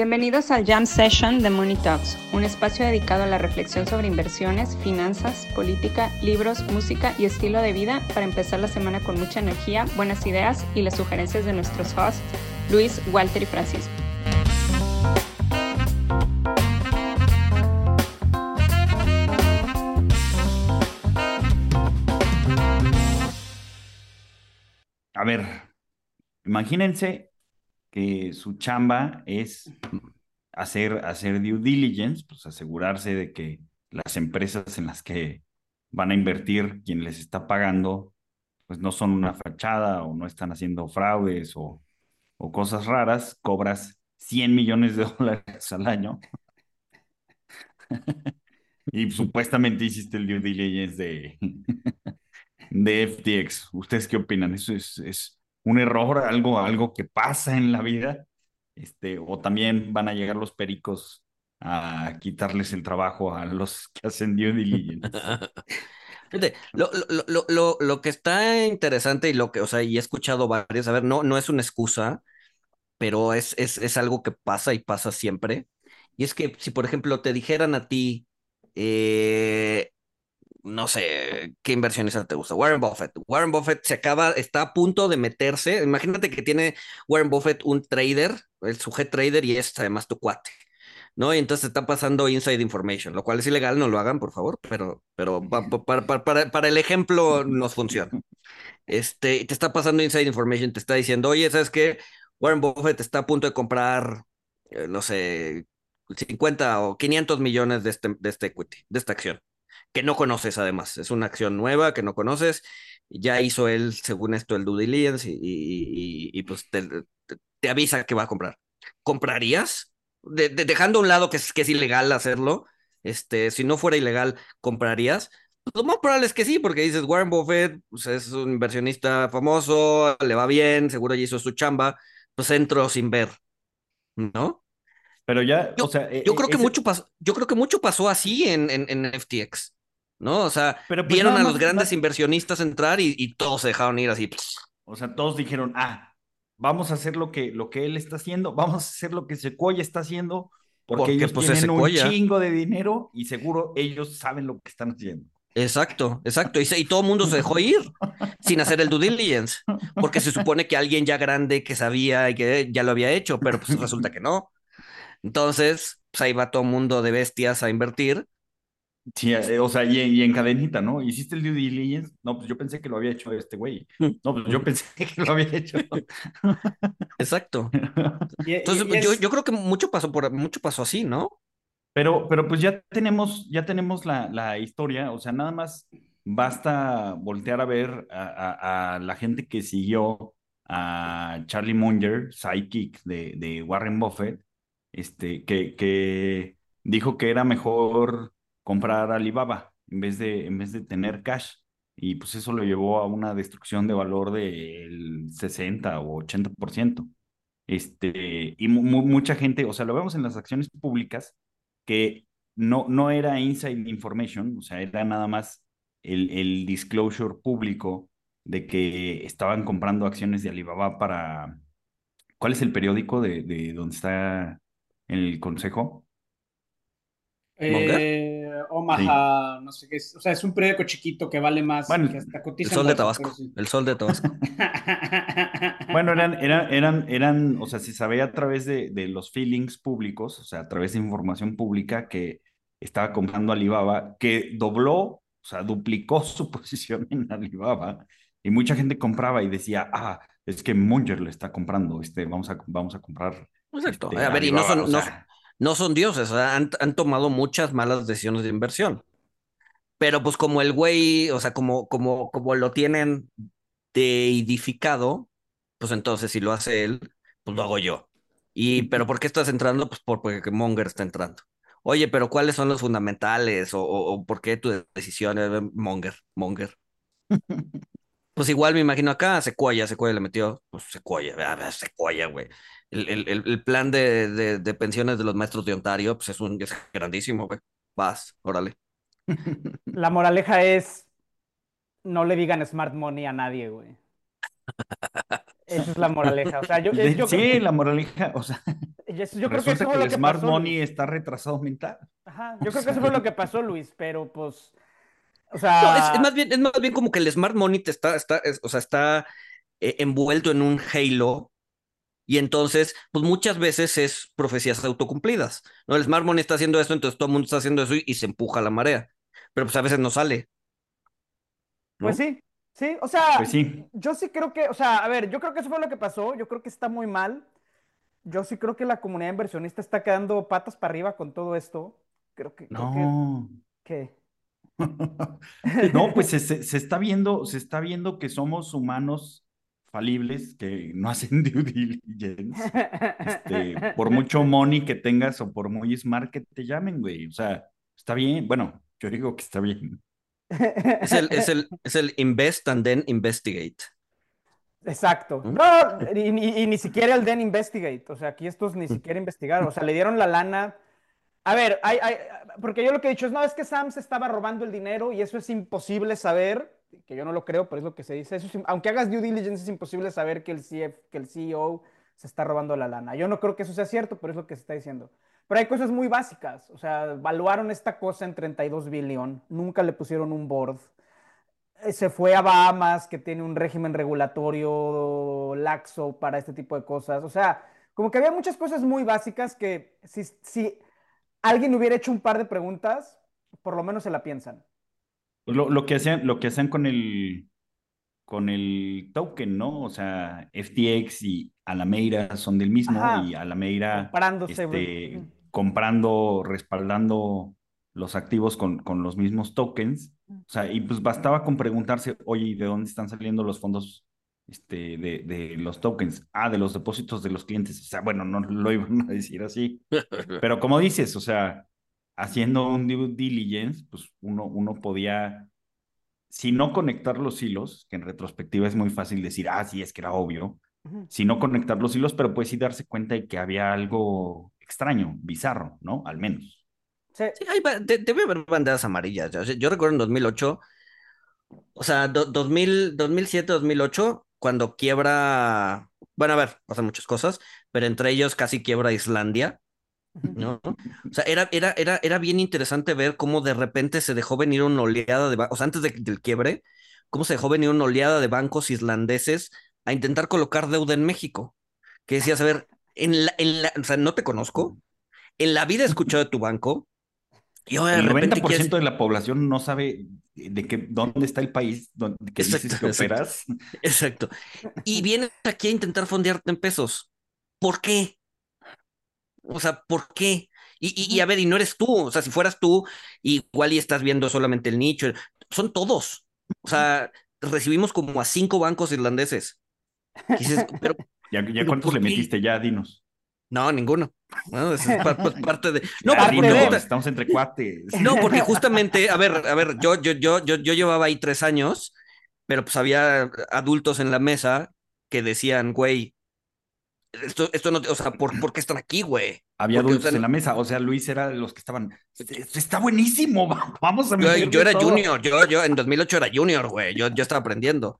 Bienvenidos al Jam Session de Money Talks, un espacio dedicado a la reflexión sobre inversiones, finanzas, política, libros, música y estilo de vida para empezar la semana con mucha energía, buenas ideas y las sugerencias de nuestros hosts, Luis, Walter y Francisco. A ver, imagínense que su chamba es hacer, hacer due diligence, pues asegurarse de que las empresas en las que van a invertir, quien les está pagando, pues no son una fachada o no están haciendo fraudes o, o cosas raras, cobras 100 millones de dólares al año. y supuestamente hiciste el due diligence de, de FTX. ¿Ustedes qué opinan? ¿Eso es, es un error, algo, algo que pasa en la vida, este, o también van a llegar los pericos a quitarles el trabajo a los que hacen due diligence. lo, lo, lo, lo, que está interesante y lo que, o sea, y he escuchado varias, a ver, no, no es una excusa, pero es, es, es algo que pasa y pasa siempre. Y es que si, por ejemplo, te dijeran a ti, eh, no sé, ¿qué inversionista te gusta? Warren Buffett. Warren Buffett se acaba, está a punto de meterse. Imagínate que tiene Warren Buffett un trader, el sujet trader, y es además tu cuate. ¿no? Y entonces está pasando inside information, lo cual es ilegal, no lo hagan, por favor, pero, pero para, para, para, el ejemplo nos funciona. Este, te está pasando inside information, te está diciendo, oye, ¿sabes qué? Warren Buffett está a punto de comprar, eh, no sé, 50 o 500 millones de este, de este equity, de esta acción que no conoces además. Es una acción nueva que no conoces. Ya hizo él, según esto, el due diligence y, y, pues te, avisa que va a comprar. ¿Comprarías? dejando a un lado que es, que es ilegal hacerlo, este, si no fuera ilegal, ¿comprarías? Lo más probable es que sí, porque dices, Warren Buffett pues, es un inversionista famoso, le va bien, seguro ya hizo su chamba, pues entro sin ver, ¿no? Pero ya, yo, o sea, yo creo que mucho pasó, yo creo que mucho pasó así en, en, en FTX. ¿no? O sea, pues vieron a los grandes inversionistas entrar y, todos se dejaron ir así. O sea, todos dijeron, ah, vamos a hacer lo que, lo que él está haciendo, vamos a hacer lo que Sequoia está haciendo, porque, ellos pues, tienen un chingo de dinero y seguro ellos saben lo que están haciendo. Exacto, exacto. Y, y todo el mundo se dejó ir sin hacer el due diligence, porque se supone que alguien ya grande que sabía y que ya lo había hecho, pero pues resulta que no. Entonces, pues ahí va todo el mundo de bestias a invertir Sí, eh, o sea, y, en cadenita, ¿no? ¿Hiciste el due diligence? No, pues yo pensé que lo había hecho este güey. Mm. No, pues yo pensé que lo había hecho. Exacto. Entonces, pues, yo, yo, creo que mucho pasó por mucho pasó así, ¿no? Pero, pero pues ya tenemos, ya tenemos la, la historia, o sea, nada más basta voltear a ver a, a, la gente que siguió a Charlie Munger, psychic de, de Warren Buffett, este, que, que dijo que era mejor comprar Alibaba en vez de, en vez de tener cash. Y pues eso lo llevó a una destrucción de valor del 60 o 80%. Este, y mucha gente, o sea, lo vemos en las acciones públicas, que no, no era inside information, o sea, era nada más el, el disclosure público de que estaban comprando acciones de Alibaba para... ¿Cuál es el periódico de, de donde está el consejo? Eh, Omaha, no sé qué es. O sea, es un periódico chiquito que vale más. Bueno, el sol de Tabasco. El sol de Tabasco. bueno, eran, eran, eran, eran, o sea, si sabía a través de, de, los feelings públicos, o sea, a través de información pública que estaba comprando Alibaba, que dobló, o sea, duplicó su posición en Alibaba, y mucha gente compraba y decía, ah, es que Munger le está comprando, este, vamos a, vamos a comprar. Exacto. Este, a ver, y no son, no, no son dioses, han, tomado muchas malas decisiones de inversión. Pero pues como el güey, o sea, como, como, como lo tienen deidificado, pues entonces si lo hace él, pues lo hago yo. Y, pero ¿por qué estás entrando? Pues porque Monger está entrando. Oye, pero ¿cuáles son los fundamentales? ¿O, o, por qué tu decisión es Monger? Monger. pues igual me imagino acá, Sequoia, Sequoia le metió, pues Sequoia, Sequoia, güey el, el, plan de, de, pensiones de los maestros de Ontario, pues es un grandísimo, güey. Vas, órale. La moraleja es, no le digan smart money a nadie, güey. Esa es la moraleja. O sea, yo, sí, la moraleja, o sea. Yo creo que eso que, fue lo el que Smart pasó, Money Luis. está retrasado mental. Ajá, o yo creo que sea. eso fue lo que pasó, Luis, pero pues, o No, es, sea, es más bien, es más bien como que el Smart Money te está, está, es- o sea, está eh, envuelto en un halo y entonces, pues muchas veces es profecías autocumplidas, ¿no? El Smart Money está haciendo esto, entonces todo el mundo está haciendo eso y, y se empuja la marea, pero pues a veces no sale, ¿no? pues sí, sí, o sea, Pues sí. yo sí creo que, o sea, a ver, yo creo que eso fue lo que pasó, yo creo que está muy mal, yo sí creo que la comunidad inversionista está quedando patas para arriba con todo esto, creo que, creo que, No. que- No, pues se, se- se está viendo, se está viendo que somos humanos falibles, que no hacen due diligence. Este, por mucho money que tengas o por muy smart que te llamen, güey. O sea, está bien. Bueno, yo digo que está bien. Es el, es el, es el invest and then investigate. Exacto. ¿Mm? No, y, y- y ni siquiera el Den Investigate. O sea, aquí estos ni siquiera investigaron. O sea, le dieron la lana. A ver, hay, hay- porque yo lo que he dicho es, no, es que Sam se estaba robando el dinero y eso es imposible saber, que yo no lo creo, pero es lo que se dice. Eso aunque hagas due diligence, es imposible saber que el, CF, que el CEO se está robando la lana. Yo no creo que eso sea cierto, pero es lo que se está diciendo. Pero hay cosas muy básicas. O sea, evaluaron esta cosa en 32 billón. Nunca le pusieron un board eh, se fue a Bahamas, que tiene un régimen regulatorio laxo para este tipo de cosas. O sea, como que había muchas cosas muy básicas que si, si alguien hubiera hecho un par de preguntas, por lo menos se la piensan. Lo, lo que hacían, lo que hacían con el, con el token, ¿no? O sea, FTX y Alameira son del mismo Ajá. y Alameira este, comprando, respaldando los activos con, con los mismos tokens. O sea, y pues bastaba con preguntarse, oye, ¿y de dónde están saliendo los fondos este, de, de los tokens? Ah, de los depósitos de los clientes. O sea, bueno, no lo iban a decir así. Pero como dices, o sea, haciendo un due diligence, pues uno, uno podía, si no conectar los hilos, que en retrospectiva es muy fácil decir, ah, sí, es que era obvio, si no conectar los hilos, pero pues sí darse cuenta de que había algo extraño, bizarro, ¿no? Al menos. Sí. Hay debe haber banderas amarillas. Yo, yo recuerdo en 2008, o sea, do- 2000, 2007, 2008, cuando quiebra, bueno, a ver, pasan muchas cosas, pero entre ellos casi quiebra Islandia, ¿no? O sea, era, era, era, era bien interesante ver cómo de repente se dejó venir una oleada de, o sea, antes de- del quiebre, cómo se dejó venir una oleada de bancos islandeses a intentar colocar deuda en México. Que decías, a ver, en la, en la, o sea, no te conozco, en la vida he escuchado de tu banco, y ahora de El repente 90% quieres... de la población no sabe de qué, dónde está el país donde que dices Exacto, que exacto. operas. Exacto. Y vienes aquí a intentar fondearte en pesos. ¿Por qué? O sea, ¿por qué? Y, y, y a ver, y no eres tú. O sea, si fueras tú, igual y estás viendo solamente el nicho. Son todos. O sea, recibimos como a cinco bancos irlandeses. Y dices, pero ¿Ya, ya ¿Pero cuántos le metiste? Ya, dinos. no, ninguno. No, es pa- parte de. No, Ya, parte porque, dinos, estamos entre cuates. no, porque justamente, a ver, a ver, yo, yo, yo, yo, yo llevaba ahí tres años, pero pues había adultos en la mesa que decían, güey, esto, esto no, o sea, ¿por, por qué están aquí, güey? Había Porque, o adultos sea, en la mesa, o sea, Luis era de los que estaban, "Esto está buenísimo, va- vamos a Yo, yo era todo". junior, yo, yo en 2008 era junior, güey, yo, yo estaba aprendiendo,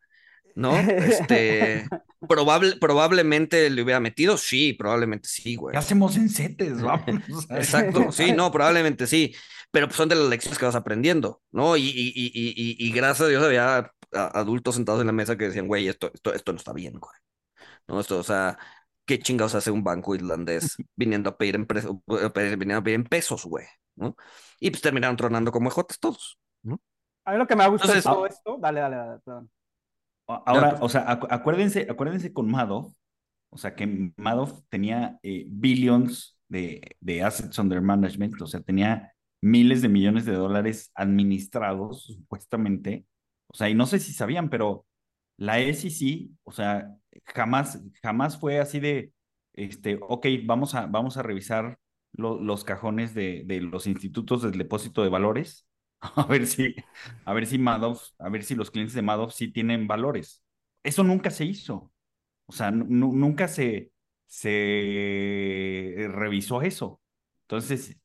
¿no? Este, probable, probablemente le hubiera metido, sí, probablemente sí, güey. ¿Qué hacemos en setes? Vamos. Exacto, sí, no, probablemente sí, pero pues son de las lecciones que vas aprendiendo, ¿no? Y, y, y, y, gracias a Dios había adultos sentados en la mesa que decían, güey, esto, esto, esto no está bien, güey, ¿no? Esto, o sea, ¿qué chingados hace un banco irlandés viniendo a pedir en, pedir- viniendo a pedir en pesos, güey, ¿no? Y pues terminaron tronando como ejotes todos, ¿no? A mí lo que me ha gustado de todo esto, dale, dale, dale, perdón. Ahora, No, o sea, acu- acuérdense, acuérdense con Madoff, o sea, que Madoff tenía eh, billions de, de assets under management, o sea, tenía miles de millones de dólares administrados, supuestamente, o sea, y no sé si sabían, pero la SEC, o sea, jamás, jamás fue así de, este, ok, vamos a, vamos a revisar lo- los cajones de, de los institutos del depósito de valores, a ver si, a ver si Madoff, a ver si los clientes de Madoff sí tienen valores. Eso nunca se hizo. O sea, nu- nu- nunca se, se revisó eso. Entonces,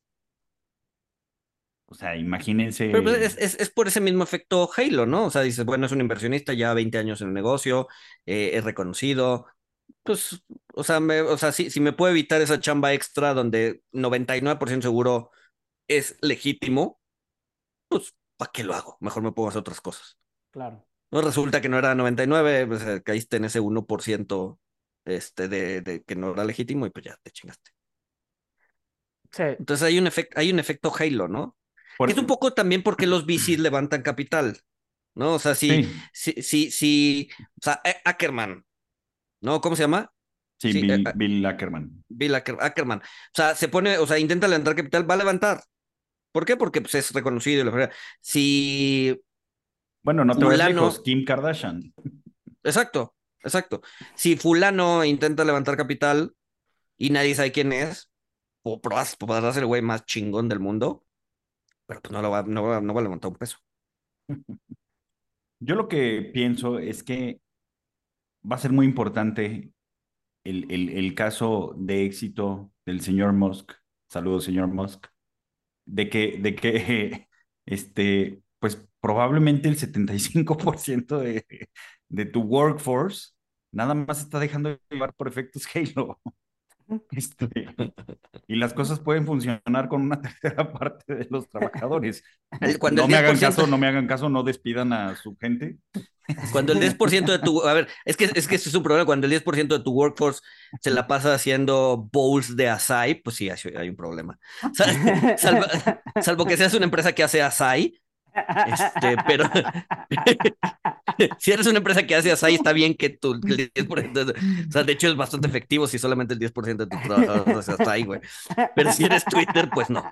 o sea, imagínense. Pero pues, es, es, es por ese mismo efecto Halo, ¿no? O sea, dices, bueno, es un inversionista, ya 20 años en el negocio, eh, es reconocido, Pues, o sea, me, o sea, si, si me puedo evitar esa chamba extra donde 99% seguro es legítimo, pues, ¿para qué lo hago? Mejor me pongo a hacer otras cosas. Claro. No resulta que no era 99, pues, eh, caíste en ese 1% este, de, de que no era legítimo y pues ya te chingaste. Sí. Entonces hay un, efecto hay un efecto Halo, ¿no? Es un poco también porque los VCs levantan capital, ¿no? O sea, si, Sí, si, si, si, o sea, eh, Ackerman, ¿no? ¿Cómo se llama? sí, Sí, Bill, eh, Bill Ackerman. Bill Acker- Ackerman. O sea, se pone, o sea, intenta levantar capital, va a levantar. ¿Por qué? Porque pues, es reconocido. la. Si, Bueno, no te Fulano- lejos, Kim Kardashian. exacto, exacto. Si fulano intenta levantar capital y nadie sabe quién es, o podrás, podrás ser el güey más chingón del mundo, pero pues no, lo va, no, va, no va a levantar un peso. Yo lo que pienso es que va a ser muy importante el, el, el caso de éxito del señor Musk. Saludos, señor Musk. De que, de que este, pues probablemente el 75% de, de tu workforce nada más está dejando de llevar por efectos Halo. Este, y las cosas pueden funcionar con una tercera parte de los trabajadores. Cuando no me hagan 10% caso, no me hagan caso, no despidan a su gente. Cuando el 10% de tu, a ver, es que, es que ese es un problema, cuando el 10% de tu workforce se la pasa haciendo bowls de açaí, pues sí, hay, un problema. Sal- salvo, salvo que seas una empresa que hace açaí, este, pero si eres una empresa que hace açaí, está bien que tu el 10%, o sea, de hecho es bastante efectivo si solamente el 10% de tus trabajadores hace açaí, güey. Pero si eres Twitter, pues no.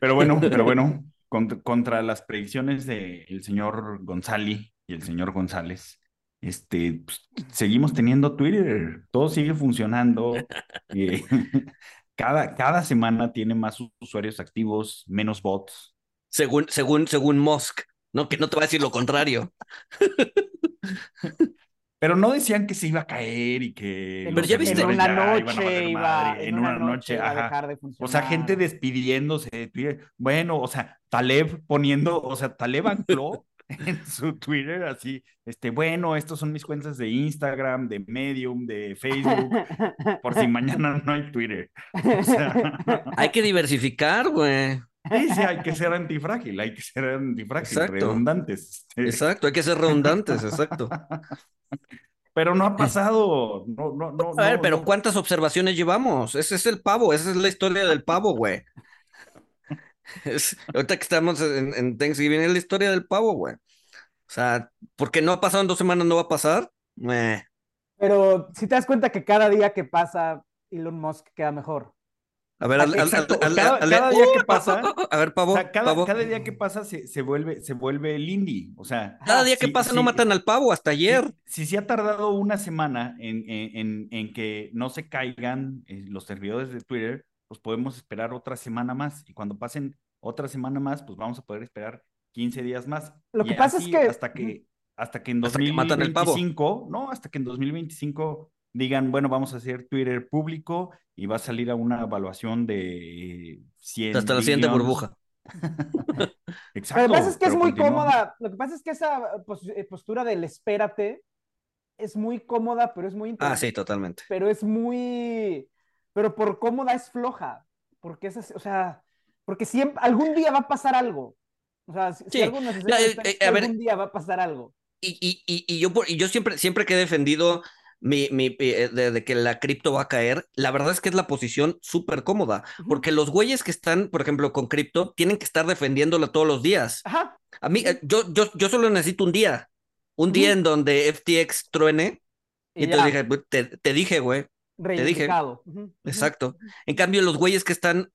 Pero bueno, pero bueno, contra, contra las predicciones del señor González y el señor González, este, pues, seguimos teniendo Twitter, todo sigue funcionando. eh, cada, cada semana tiene más usuarios activos, menos bots. Según, según, según Musk, no, que no te va a decir lo contrario. Pero no decían que se iba a caer y que En, Pero ya viste- en una ya iban a noche iba, madre, en una noche iba a ajá. dejar de O funcionar. sea, gente despidiéndose de Twitter. Bueno, o sea, Taleb poniendo, o sea, Taleb ancló en su Twitter así, este, bueno, estos son mis cuentas de Instagram, de Medium, de Facebook, por si mañana no hay Twitter. O sea, Hay que diversificar, güey. sí, sí, hay que ser antifrágil, hay que ser antifrágil, Exacto. redundantes. este. Exacto, hay que ser redundantes, exacto. Pero no ha pasado, no, no, no. A ver, no, pero no. ¿cuántas observaciones llevamos? Ese es el pavo, esa es la historia del pavo, güey. Es- ahorita que estamos en, en Thanksgiving, es la historia del pavo, güey. O sea, porque no ha pasado en dos semanas, no va a pasar. Pero si te das cuenta que cada día que pasa, Elon Musk queda mejor. A ver, al- cada- día que pasa- A ver, pavo, O sea, cada, pavo. cada día que pasa se, se vuelve, se vuelve el indie. O sea, Cada día que sí, pasa no sí, matan al pavo, hasta ayer. Si, si se ha tardado una semana en, en, en, en que no se caigan eh, los servidores de Twitter, pues podemos esperar otra semana más. Y cuando pasen otra semana más, pues vamos a poder esperar 15 días más. Lo Y que pasa es que- Hasta que, hasta que en Hasta que matan al pavo. 2025, no, hasta que en 2025 digan, bueno, vamos a hacer Twitter público y va a salir a una evaluación de 100 Hasta la siguiente burbuja. Exacto. Lo que pasa es que es muy continúa. cómoda. Lo que pasa es que esa pos- eh, postura del espérate es muy cómoda, pero es muy Ah, interesante. sí, totalmente. Pero es muy. Pero por cómoda es floja. Porque es o sea, porque siempre, algún día va a pasar algo. O sea, si, Sí. algo necesita, Ya, eh, eh, a ver. algún día va a pasar algo. Y, y, y, y yo, por- y yo siempre, siempre que he defendido mi, mi, eh, de, de que la cripto va a caer, la verdad es que es la posición súper cómoda, porque los güeyes que están, por ejemplo, con cripto, tienen que estar defendiéndola todos los días. Ajá. A mí, yo, yo, yo solo necesito un día, un día en donde FTX truene, y, dije, "Pues, te, te dije, güey, dije. Ujú, ujú. exacto. En cambio, los güeyes que están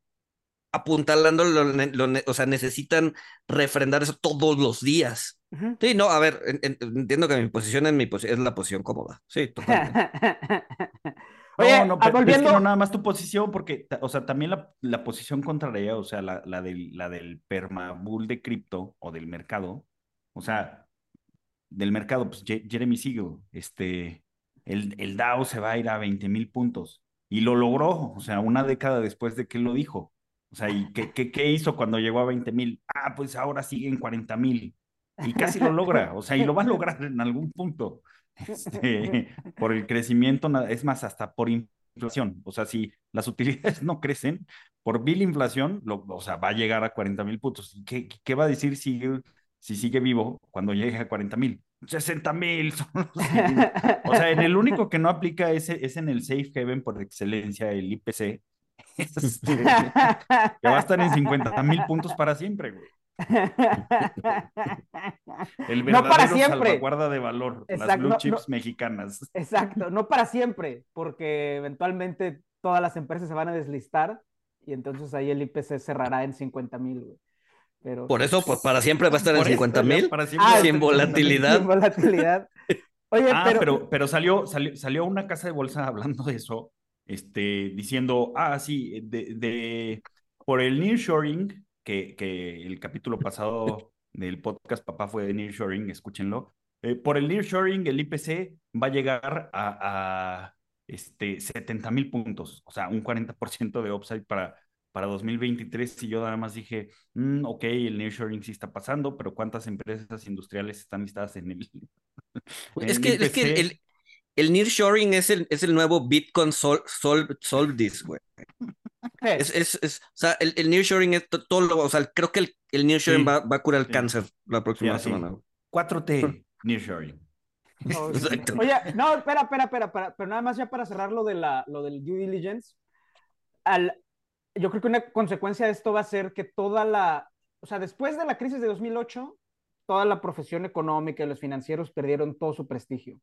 apuntalando, lo lo o sea, necesitan refrendar eso todos los días. Sí, no, a ver, en- en- entiendo que mi posición es, mi posi- es la posición cómoda. Sí, totalmente. Oye, no, no, ah, pero es que volviendo. no nada más tu posición, porque, o sea, también la, la posición contraria, o sea, la, la del, la del permabull de cripto o del mercado, o sea, del mercado, pues Je- Jeremy Siegel, este, el, el Dow se va a ir a 20 mil puntos y lo logró, o sea, una década después de que lo dijo. O sea, ¿y qué, qué, qué hizo cuando llegó a 20 mil? Ah, pues ahora sigue en 40 mil. y casi lo logra, o sea, y lo va a lograr en algún punto, este, por el crecimiento, es más, hasta por inflación, o sea, si las utilidades no crecen, por bill inflación, lo, o sea, va a llegar a 40 mil puntos. ¿Qué, ¿Qué, va a decir si, si sigue vivo cuando llegue a 40 mil? 60 mil. O sea, en el único que no aplica es, es en el Safe Haven por excelencia, el IPC, este, que va a estar en 50 mil puntos para siempre, güey. El verdadero no para siempre. salvaguarda de valor, las blue chips mexicanas. Exacto, no para siempre, porque eventualmente todas las empresas se van a deslistar y entonces ahí el IPC cerrará en 50 mil, güey. Pero, por eso, pues para siempre va a estar en 50 mil, ah, sin volatilidad. Sin volatilidad. Oye, ah, pero... pero, pero salió, salió, salió una casa de bolsa hablando de eso, este, diciendo, ah, sí, de, de por el nearshoring, que, que el capítulo pasado del podcast Papá fue de nearshoring, escúchenlo. Eh, por el nearshoring, el IPC va a llegar a, a este, 70 mil puntos, o sea, un 40% de upside para, para 2023. Y yo nada más dije, mm, ok, el nearshoring sí está pasando, pero ¿cuántas empresas industriales están listadas en el. es, que, es que el, el nearshoring es el, es el nuevo Bitcoin Sol, Sol, Solvdis, güey. Es, es, es, o sea, el, el nearshoring es todo lo, o sea, creo que el, el nearshoring va, va, a curar el cáncer la próxima semana. 4T nearshoring. Exacto. Oye, no, espera, espera, espera, pero nada más ya para cerrar lo, de la, lo del due diligence, al, yo creo que una consecuencia de esto va a ser que toda la, o sea, después de la crisis de 2008, toda la profesión económica y los financieros perdieron todo su prestigio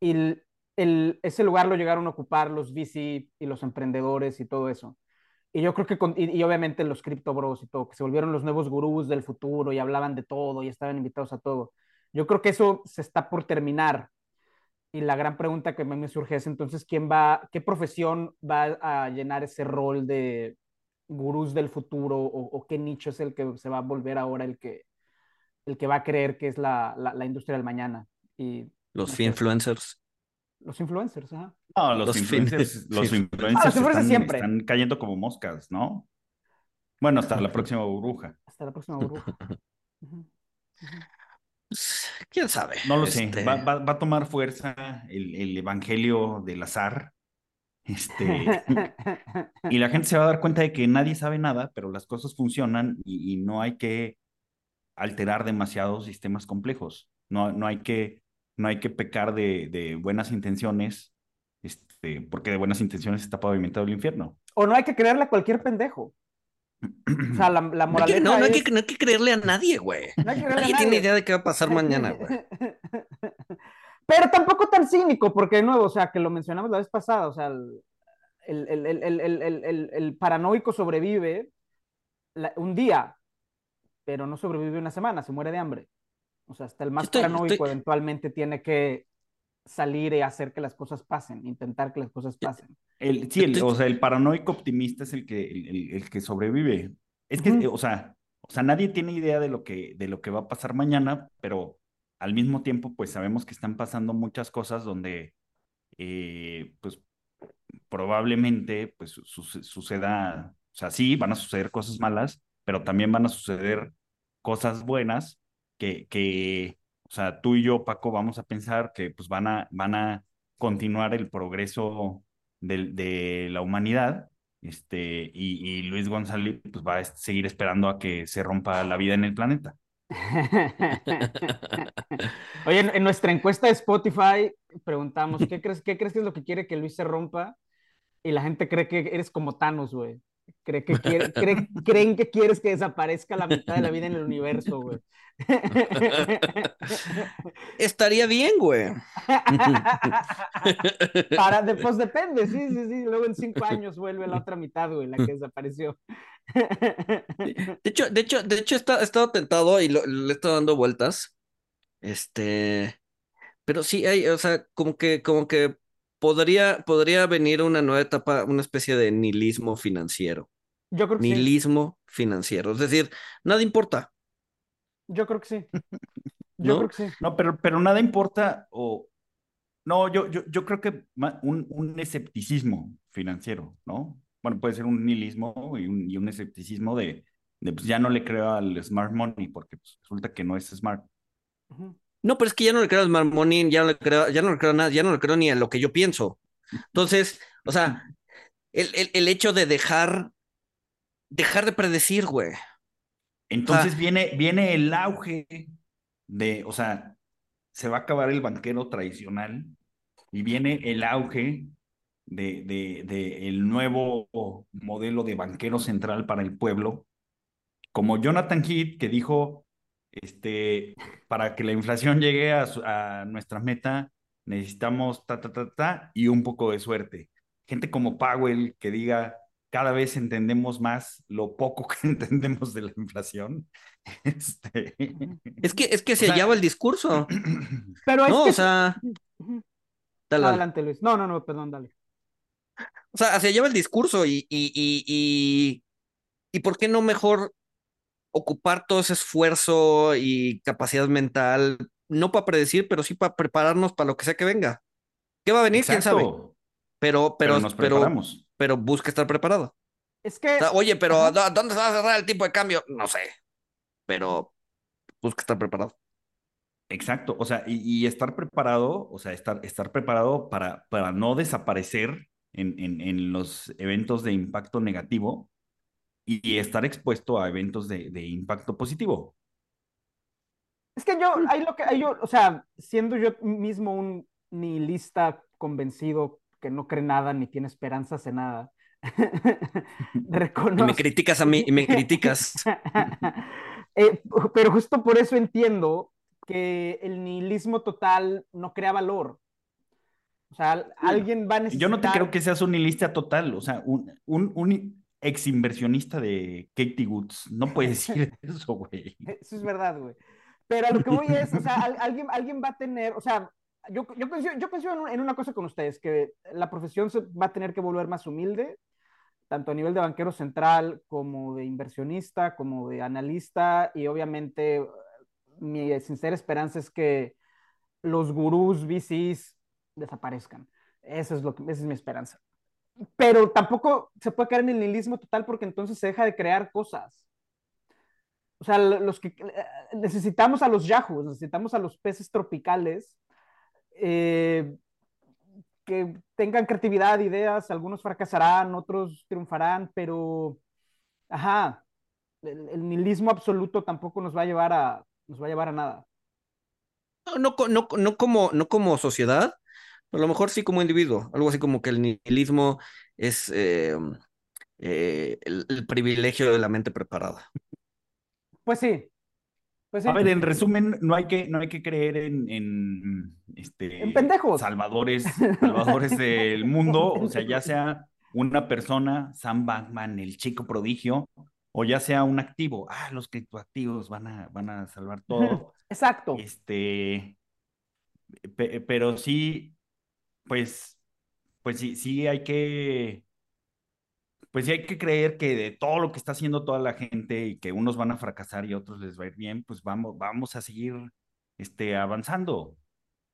y el, ese lugar lo llegaron a ocupar los VC y los emprendedores y todo eso. Y yo creo que, y, obviamente los cripto bros y todo, que se volvieron los nuevos gurús del futuro y hablaban de todo y estaban invitados a todo. Yo creo que eso se está por terminar. Y la gran pregunta que me surge es entonces, ¿quién va, qué profesión va a llenar ese rol de gurús del futuro o, qué nicho es el que se va a volver ahora el que, el que va a creer que es la, la, la industria del mañana? Y los influencers. Los influencers, ajá. No, los, influencers, los influencers, están, siempre. están cayendo como moscas, ¿no? Bueno, hasta la próxima burbuja. Hasta la próxima burbuja. ¿Quién sabe? No lo sé. Este va, va, a tomar fuerza el, el, evangelio del azar. Este, y la gente se va a dar cuenta de que nadie sabe nada, pero las cosas funcionan y, y no hay que alterar demasiados sistemas complejos. No, no hay que no hay que pecar de, de buenas intenciones, este, porque de buenas intenciones está pavimentado el infierno. O no hay que creerle a cualquier pendejo. O sea, la, la moraleja no, no, hay que, no, hay que, creerle a nadie, güey. nadie, tiene idea de qué va a pasar mañana, güey. Pero tampoco tan cínico, porque de nuevo, o sea, que lo mencionamos la vez pasada, o sea, el, el, el, el paranoico sobrevive un día, pero no sobrevive una semana, se muere de hambre. O sea, hasta el más paranoico eventualmente tiene que salir y hacer que las cosas pasen, intentar que las cosas pasen. El, sí, o sea, el paranoico optimista es el que, el, el, que sobrevive. Es que, o, sea, o sea, nadie tiene idea de lo, que, de lo que va a pasar mañana, pero al mismo tiempo, pues sabemos que están pasando muchas cosas donde, eh, pues, probablemente, pues, suceda, o sea, sí, van a suceder cosas malas, pero también van a suceder cosas buenas que, que, o sea, tú y yo, Paco, vamos a pensar que pues van a, van a continuar el progreso de, la humanidad, este, y, y, Luis González pues va a seguir esperando a que se rompa la vida en el planeta. Oye, en, nuestra encuesta de Spotify preguntamos, ¿qué crees, ¿qué crees que es lo que quiere que Luis se rompa? Y la gente cree que eres como Thanos, güey. Cree que creen que quieres que desaparezca la mitad de la vida en el universo, güey. Estaría bien, güey. Para, pues depende, sí, sí, sí. Luego en cinco años vuelve la otra mitad, güey, la que desapareció. De hecho, de hecho, de hecho, he estado tentado y le he estado dando vueltas. Este, pero sí hay, o sea, como que, como que podría, podría venir una nueva etapa, una especie de nihilismo financiero. Yo creo que nihilismo financiero. Es decir, nada importa. Yo creo que sí. Yo ¿No? creo que sí. No, pero, pero nada importa o... No, yo, yo, yo creo que un, un escepticismo financiero, ¿no? Bueno, puede ser un nihilismo y un, y un escepticismo de, de, pues ya no le creo al smart money porque pues, resulta que no es smart. No, pero es que ya no le creo al smart money, ya no le creo, ya no le creo nada, ya no le creo ni a lo que yo pienso. Entonces, o sea, el, el, el hecho de dejar, dejar de predecir, güey. Entonces viene, viene el auge de, o sea, se va a acabar el banquero tradicional y viene el auge de, de, de, el nuevo modelo de banquero central para el pueblo, como Jonathan Heath, que dijo, este, para que la inflación llegue a, a nuestra meta, necesitamos ta, ta, ta, ta, y un poco de suerte. Gente como Powell que diga, cada vez entendemos más lo poco que entendemos de la inflación. Este... Es que, es que se o sea, hallaba el discurso. Pero es no, que... o sea. Dale, Adelante, Luis. No, no, no, perdón, dale. O sea, se lleva el discurso y, y, y, y, y ¿por qué no mejor ocupar todo ese esfuerzo y capacidad mental, no para predecir, pero sí para prepararnos para lo que sea que venga? ¿Qué va a venir? Exacto. ¿Quién sabe? Pero, pero, pero nos pero, busca estar preparado. Es que. O sea, oye, pero Ajá. ¿dónde se va a cerrar el tipo de cambio? No sé. Pero busca estar preparado. Exacto. O sea, y, y estar preparado, o sea, estar, estar preparado para, para no desaparecer en, en, en, los eventos de impacto negativo y, estar expuesto a eventos de, de, impacto positivo. Es que yo, hay lo que, hay yo, o sea, siendo yo mismo un nihilista convencido que no cree nada ni tiene esperanzas en nada. Reconozco... Y me criticas a mí y me criticas. eh, pero justo por eso entiendo que el nihilismo total no crea valor. O sea, alguien va a necesitar... Yo no te creo que seas un nihilista total, o sea, un, un, un ex inversionista de Katie Woods. No puedes decir eso, güey. Eso es verdad, güey. Pero a lo que voy es, o sea, alguien, alguien va a tener, o sea, yo, yo pienso, yo pienso en, una cosa con ustedes, que la profesión se va a tener que volver más humilde, tanto a nivel de banquero central como de inversionista, como de analista, y obviamente mi sincera esperanza es que los gurús VCs desaparezcan. Eso es lo que, esa es mi esperanza. Pero tampoco se puede caer en el nihilismo total porque entonces se deja de crear cosas. O sea, los que necesitamos a los yahoos, necesitamos a los peces tropicales eh, que tengan creatividad, ideas, algunos fracasarán, otros triunfarán, pero, ajá, el, nihilismo absoluto tampoco nos va a llevar a, nos va a llevar a nada. No, no, como, no como sociedad, a lo mejor sí como individuo, algo así como que el nihilismo es eh, eh, el, el, privilegio de la mente preparada. Pues sí, pues sí. A ver, en resumen, no hay que, no hay que creer en, en, este, en pendejos. Salvadores, salvadores del mundo, o sea, ya sea una persona, Sam Bankman, el chico prodigio, o ya sea un activo. Ah, los criptoactivos van a, van a salvar todo. Exacto. Este, pe, pero sí, pues, pues sí, sí hay que, pues sí hay que creer que de todo lo que está haciendo toda la gente y que unos van a fracasar y otros les va a ir bien, pues vamos, vamos a seguir este, avanzando.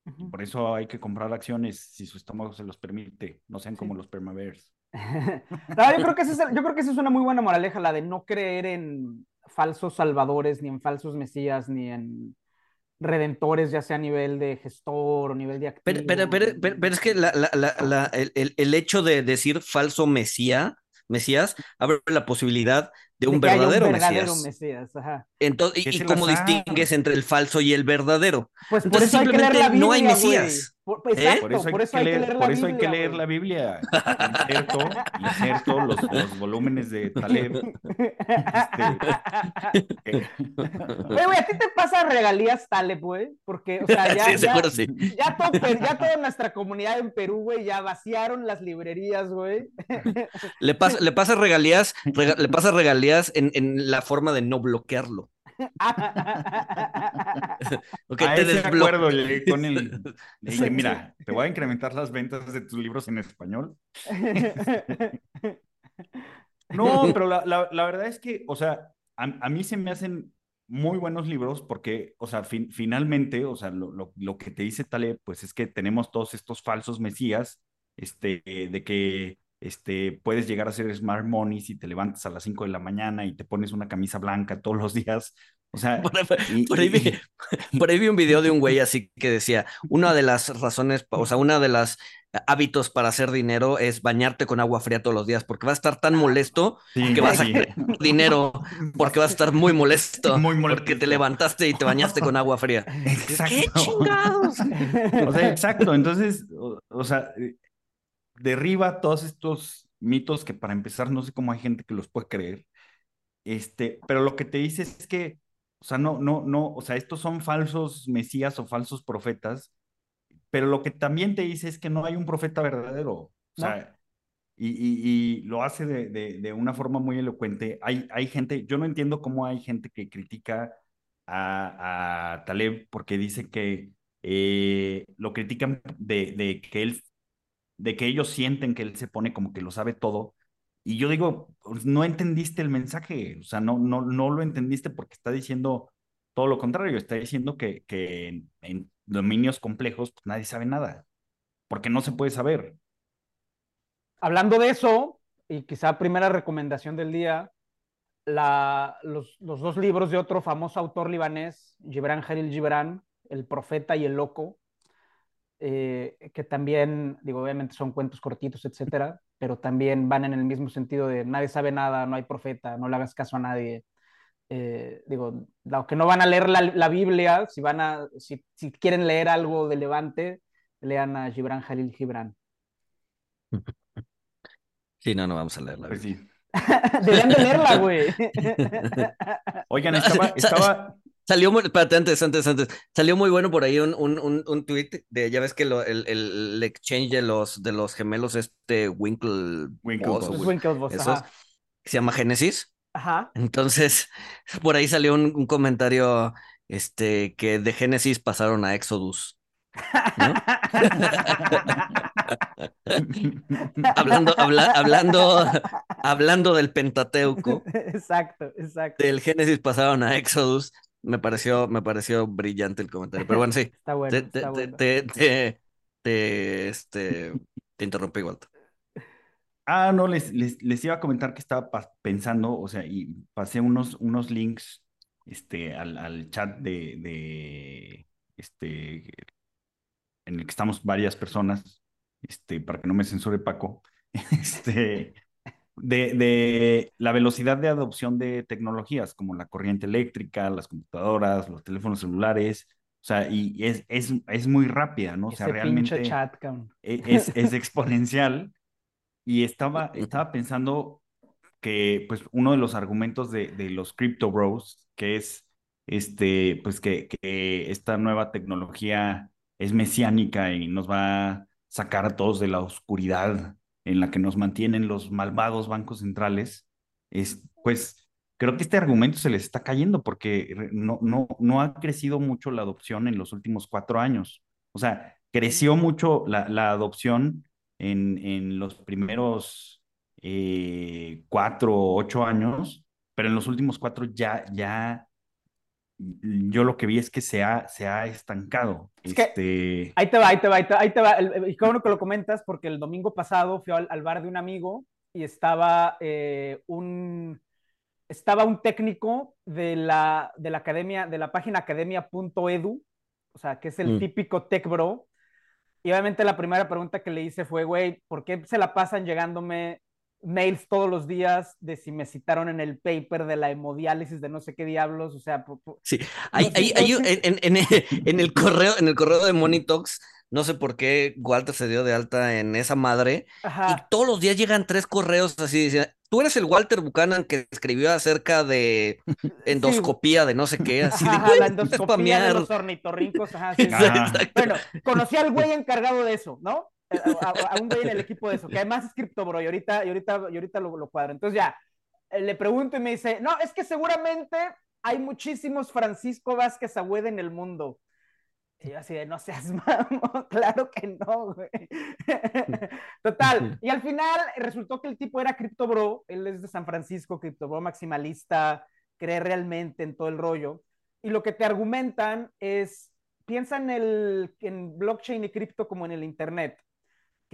Uh -huh. Por eso hay que comprar acciones si su estómago se los permite, no sean sí. como los permabears. no, yo, creo que esa es, yo creo que esa es una muy buena moraleja, la de no creer en falsos salvadores, ni en falsos mesías, ni en redentores, ya sea a nivel de gestor o nivel de activo. Pero, pero, pero, pero, pero es que la, la, la, el, el, hecho de decir falso mesía Mesías abre la posibilidad de un, de verdadero, un verdadero, Mesías. Mesías ajá. Entonces, ¿y, y cómo distingues entre el falso y el verdadero? Pues por eso simplemente hay que leer la Biblia, no hay Mesías. Por, exacto, ¿Eh? por, eso por eso hay, que, que leer, por la eso Biblia. hay que leer la Biblia. Inserto, inserto los, los volúmenes de Taleb. Este, Oye, güey, ¿a ti te pasa regalías Taleb, güey? Porque, o sea, ya, sí, ya, sí. ya, todo, ya toda nuestra comunidad en Perú, güey, ya vaciaron las librerías, güey. Le pasa, le pasa regalías, rega, le pasa regalías en, en la forma de no bloquearlo. okay, a te ese acuerdo llegué con el le dije, mira, te voy a incrementar las ventas de tus libros en español. no, pero la, la, la, verdad es que, o sea, a, a, mí se me hacen muy buenos libros porque, o sea, fin, finalmente, o sea, lo, lo, lo, que te dice Taleb, pues es que tenemos todos estos falsos mesías, este, de que este, puedes llegar a ser smart money si te levantas a las 5 de la mañana y te pones una camisa blanca todos los días. O sea, Por, y- por ahí vi, por ahí vi un video de un güey así que decía, una de las razones, o sea, una de las hábitos para hacer dinero es bañarte con agua fría todos los días, porque vas a estar tan molesto sí, que vas a sí. querer dinero, porque vas a estar muy molesto, Muy porque te levantaste y te bañaste con agua fría. Exacto. ¡Qué chingados! O sea, exacto. Entonces, o, o sea, eh, derriba todos estos mitos que para empezar no sé cómo hay gente que los puede creer. Este, pero lo que te dice es que, o sea, no, no, no, o sea, estos son falsos mesías o falsos profetas, pero lo que también te dice es que no hay un profeta verdadero. O sea, y, y, y lo hace de, de, de una forma muy elocuente. Hay, hay gente, yo no entiendo cómo hay gente que critica a, a Taleb porque dice que eh, lo critican de, de que él, de que ellos sienten que él se pone como que lo sabe todo. Y yo digo, pues, no entendiste el mensaje, o sea, no, no, no lo entendiste porque está diciendo todo lo contrario, está diciendo que, que en, dominios complejos pues, nadie sabe nada, porque no se puede saber. Hablando de eso, y quizá primera recomendación del día, la, los, los, dos libros de otro famoso autor libanés, Gibran Jalil Gibran, El Profeta y el Loco, eh, que también, digo, obviamente son cuentos cortitos, etcétera, pero también van en el mismo sentido de nadie sabe nada, no hay profeta, no le hagas caso a nadie. Eh, digo, aunque no van a leer la, la Biblia, si, van a, si, si, quieren leer algo de Levante, lean a Gibran Jalil Gibran. Sí, no, no vamos a leerla. Pues sí. Deberían de leerla, güey. Oigan, estaba, estaba... Salió muy, espérate, antes, antes, antes. Salió muy bueno por ahí un, un, un, un tweet de, ya ves que lo, el, el, el, exchange de los, de los gemelos, este Winkle, Winklevoss, Boss, Winklevoss esos, que se llama Génesis. Ajá. Entonces, por ahí salió un, un, comentario, este, que de Génesis pasaron a Exodus. ¿no? hablando, habla, hablando, hablando del Pentateuco. Exacto, exacto. Del Génesis pasaron a Exodus. Me pareció, me pareció brillante el comentario. Pero bueno, sí. Está bueno. Te, está te, bueno. te, te, te, este, te interrumpí, Walter. Ah, no, les, les, les, iba a comentar que estaba pensando, o sea, y pasé unos, unos links este, al, al chat de, de, este, en el que estamos varias personas, este, para que no me censure Paco, este, de, de, la velocidad de adopción de tecnologías como la corriente eléctrica, las computadoras, los teléfonos celulares, o sea, y es, es, es muy rápida, ¿no? O sea, Ese realmente chat, cabrón. es, es exponencial. Y estaba, estaba pensando que, pues, uno de los argumentos de, de los crypto bros, que es, este, pues, que, que esta nueva tecnología es mesiánica y nos va a sacar a todos de la oscuridad en la que nos mantienen los malvados bancos centrales, es, pues creo que este argumento se les está cayendo porque no, no, no ha crecido mucho la adopción en los últimos cuatro años. O sea, creció mucho la, la adopción en, en, los primeros eh, cuatro o ocho años, pero en los últimos cuatro ya, ya yo lo que vi es que se ha, se ha estancado. Es este... que ahí te va, ahí te va, ahí te va. Ahí te va. Y qué bueno que lo comentas, porque el domingo pasado fui al, al bar de un amigo y estaba eh, un estaba un técnico de la, de la academia, de la página academia.edu, o sea, que es el mm. típico tech bro. Y obviamente la primera pregunta que le hice fue, güey, ¿por qué se la pasan llegándome mails todos los días de si me citaron en el paper de la hemodiálisis de no sé qué diablos, o sea, sí, hay, hay, hay en, en, en, en, el correo, en el correo de Monitox, no sé por qué Walter se dio de alta en esa madre, Ajá. y todos los días llegan tres correos así, diciendo, tú eres el Walter Buchanan que escribió acerca de endoscopía sí. de no sé qué, así ajá, de, la endoscopía de los ornitorrincos, ajá, sí, bueno, conocí al güey encargado de eso, ¿no? A, a, un güey en el equipo de eso, que además es criptobro y ahorita, y ahorita, y ahorita lo, lo cuadro. Entonces ya, le pregunto y me dice, no, es que seguramente hay muchísimos Francisco Vázquez Agüed en el mundo. Y yo así de, no seas mamón, claro que no, güey. Total, y al final resultó que el tipo era criptobro, él es de San Francisco, criptobro maximalista, cree realmente en todo el rollo. Y lo que te argumentan es, piensa en, el, en blockchain y cripto como en el Internet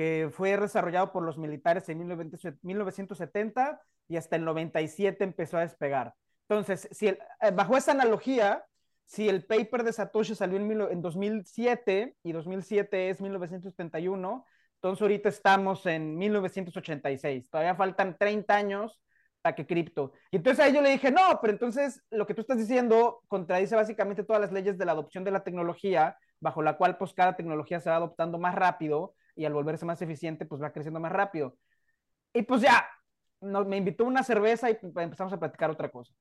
que fue desarrollado por los militares en 1970 y hasta el 97 empezó a despegar. Entonces, si eh, bajo esa analogía, si el paper de Satoshi salió en, en 2007 y 2007 es 1971, entonces ahorita estamos en 1986. Todavía faltan 30 años para que cripto. Y entonces ahí yo le dije, no, pero entonces lo que tú estás diciendo contradice básicamente todas las leyes de la adopción de la tecnología, bajo la cual pues cada tecnología se va adoptando más rápido y al volverse más eficiente pues va creciendo más rápido. Y pues ya, me invitó una cerveza y empezamos a platicar otra cosa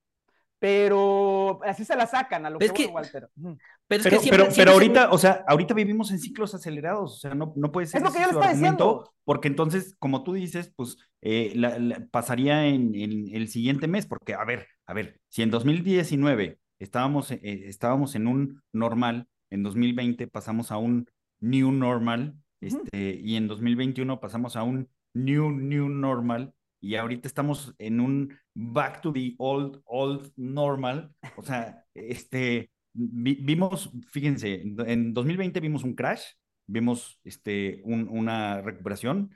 pero así se la sacan a lo que, Walter. Pero, es que pero, pero ahorita, o sea, ahorita vivimos en ciclos acelerados, o sea, no, no puede ser. Es lo que yo le estaba diciendo. Porque entonces, como tú dices, pues eh, pasaría en, el siguiente mes, porque, a ver, a ver, si en 2019 estábamos, eh, estábamos en un normal, en 2020 pasamos a un new normal, este, y en 2021 pasamos a un new, new normal, y ahorita estamos en un back to the old, old normal. O sea, este, vimos, fíjense, en 2020 vimos un crash, vimos este, un, una recuperación,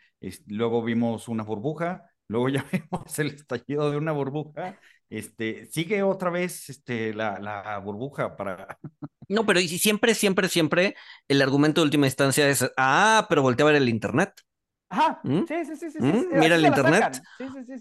luego vimos una burbuja, luego ya vimos el estallido de una burbuja, este, sigue otra vez este, la, la burbuja para... No, pero y siempre, siempre, siempre el argumento de última instancia es, ah, pero voltea a ver el Internet. Ajá, ¿Mm? sí, sí, sí, sí. ¿Mm? Mira el internet.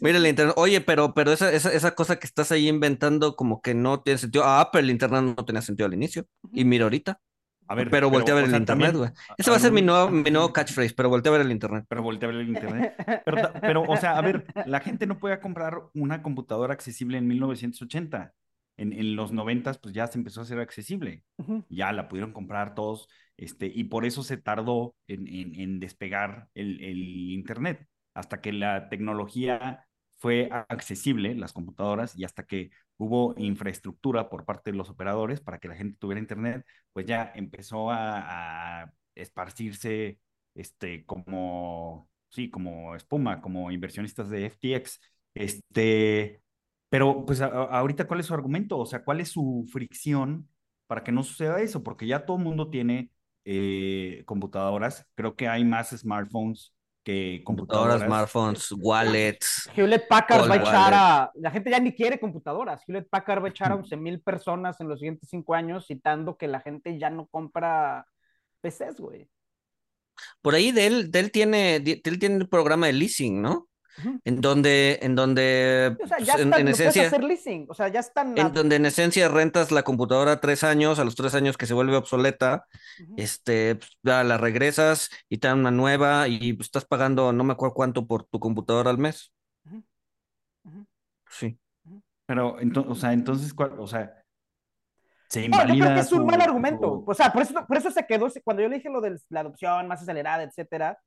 Mira el internet. Oye, pero, pero esa, esa, esa, cosa que estás ahí inventando como que no tiene sentido. Ah, pero el internet no tenía sentido al inicio. Y mira ahorita. A ver, pero, voltea a ver el internet, güey. Ese va a ser mi nuevo, mi nuevo catchphrase, pero voltea a ver el internet. Pero voltea a ver el internet. Pero, pero, o sea, a ver, la gente no puede comprar una computadora accesible en 1980 en, en los noventas, pues ya se empezó a hacer accesible. Ya la pudieron comprar todos, este, y por eso se tardó en, en, despegar el, el, Internet, hasta que la tecnología fue accesible, las computadoras, y hasta que hubo infraestructura por parte de los operadores para que la gente tuviera Internet, pues ya empezó a, a esparcirse este, como, sí, como espuma, como inversionistas de FTX. Este, pero, pues, ahorita, ¿cuál es su argumento? O sea, ¿cuál es su fricción para que no suceda eso? Porque ya todo el mundo tiene eh, computadoras. Creo que hay más smartphones que computadoras. smartphones, wallets. Hewlett Packard va a echar a. La gente ya ni quiere computadoras. Hewlett Packard va a echar a 11 mil personas en los siguientes cinco años, citando que la gente ya no compra PCs, güey. Por ahí Dell, Dell tiene, Dell tiene un programa de leasing, ¿no? En donde, en donde, o sea, ya pues, en, esencia, hacer leasing, o sea, ya están, en donde en esencia rentas la computadora tres años, a los tres años que se vuelve obsoleta, este, pues, la regresas y te dan una nueva y pues, estás pagando, no me acuerdo cuánto por tu computadora al mes. Sí. Pero, entonces, o sea, entonces, ¿cuál, o sea, se invalida. yo creo que es un mal argumento. O sea, por eso, por eso se quedó, cuando yo le dije lo de la adopción más acelerada, etcétera,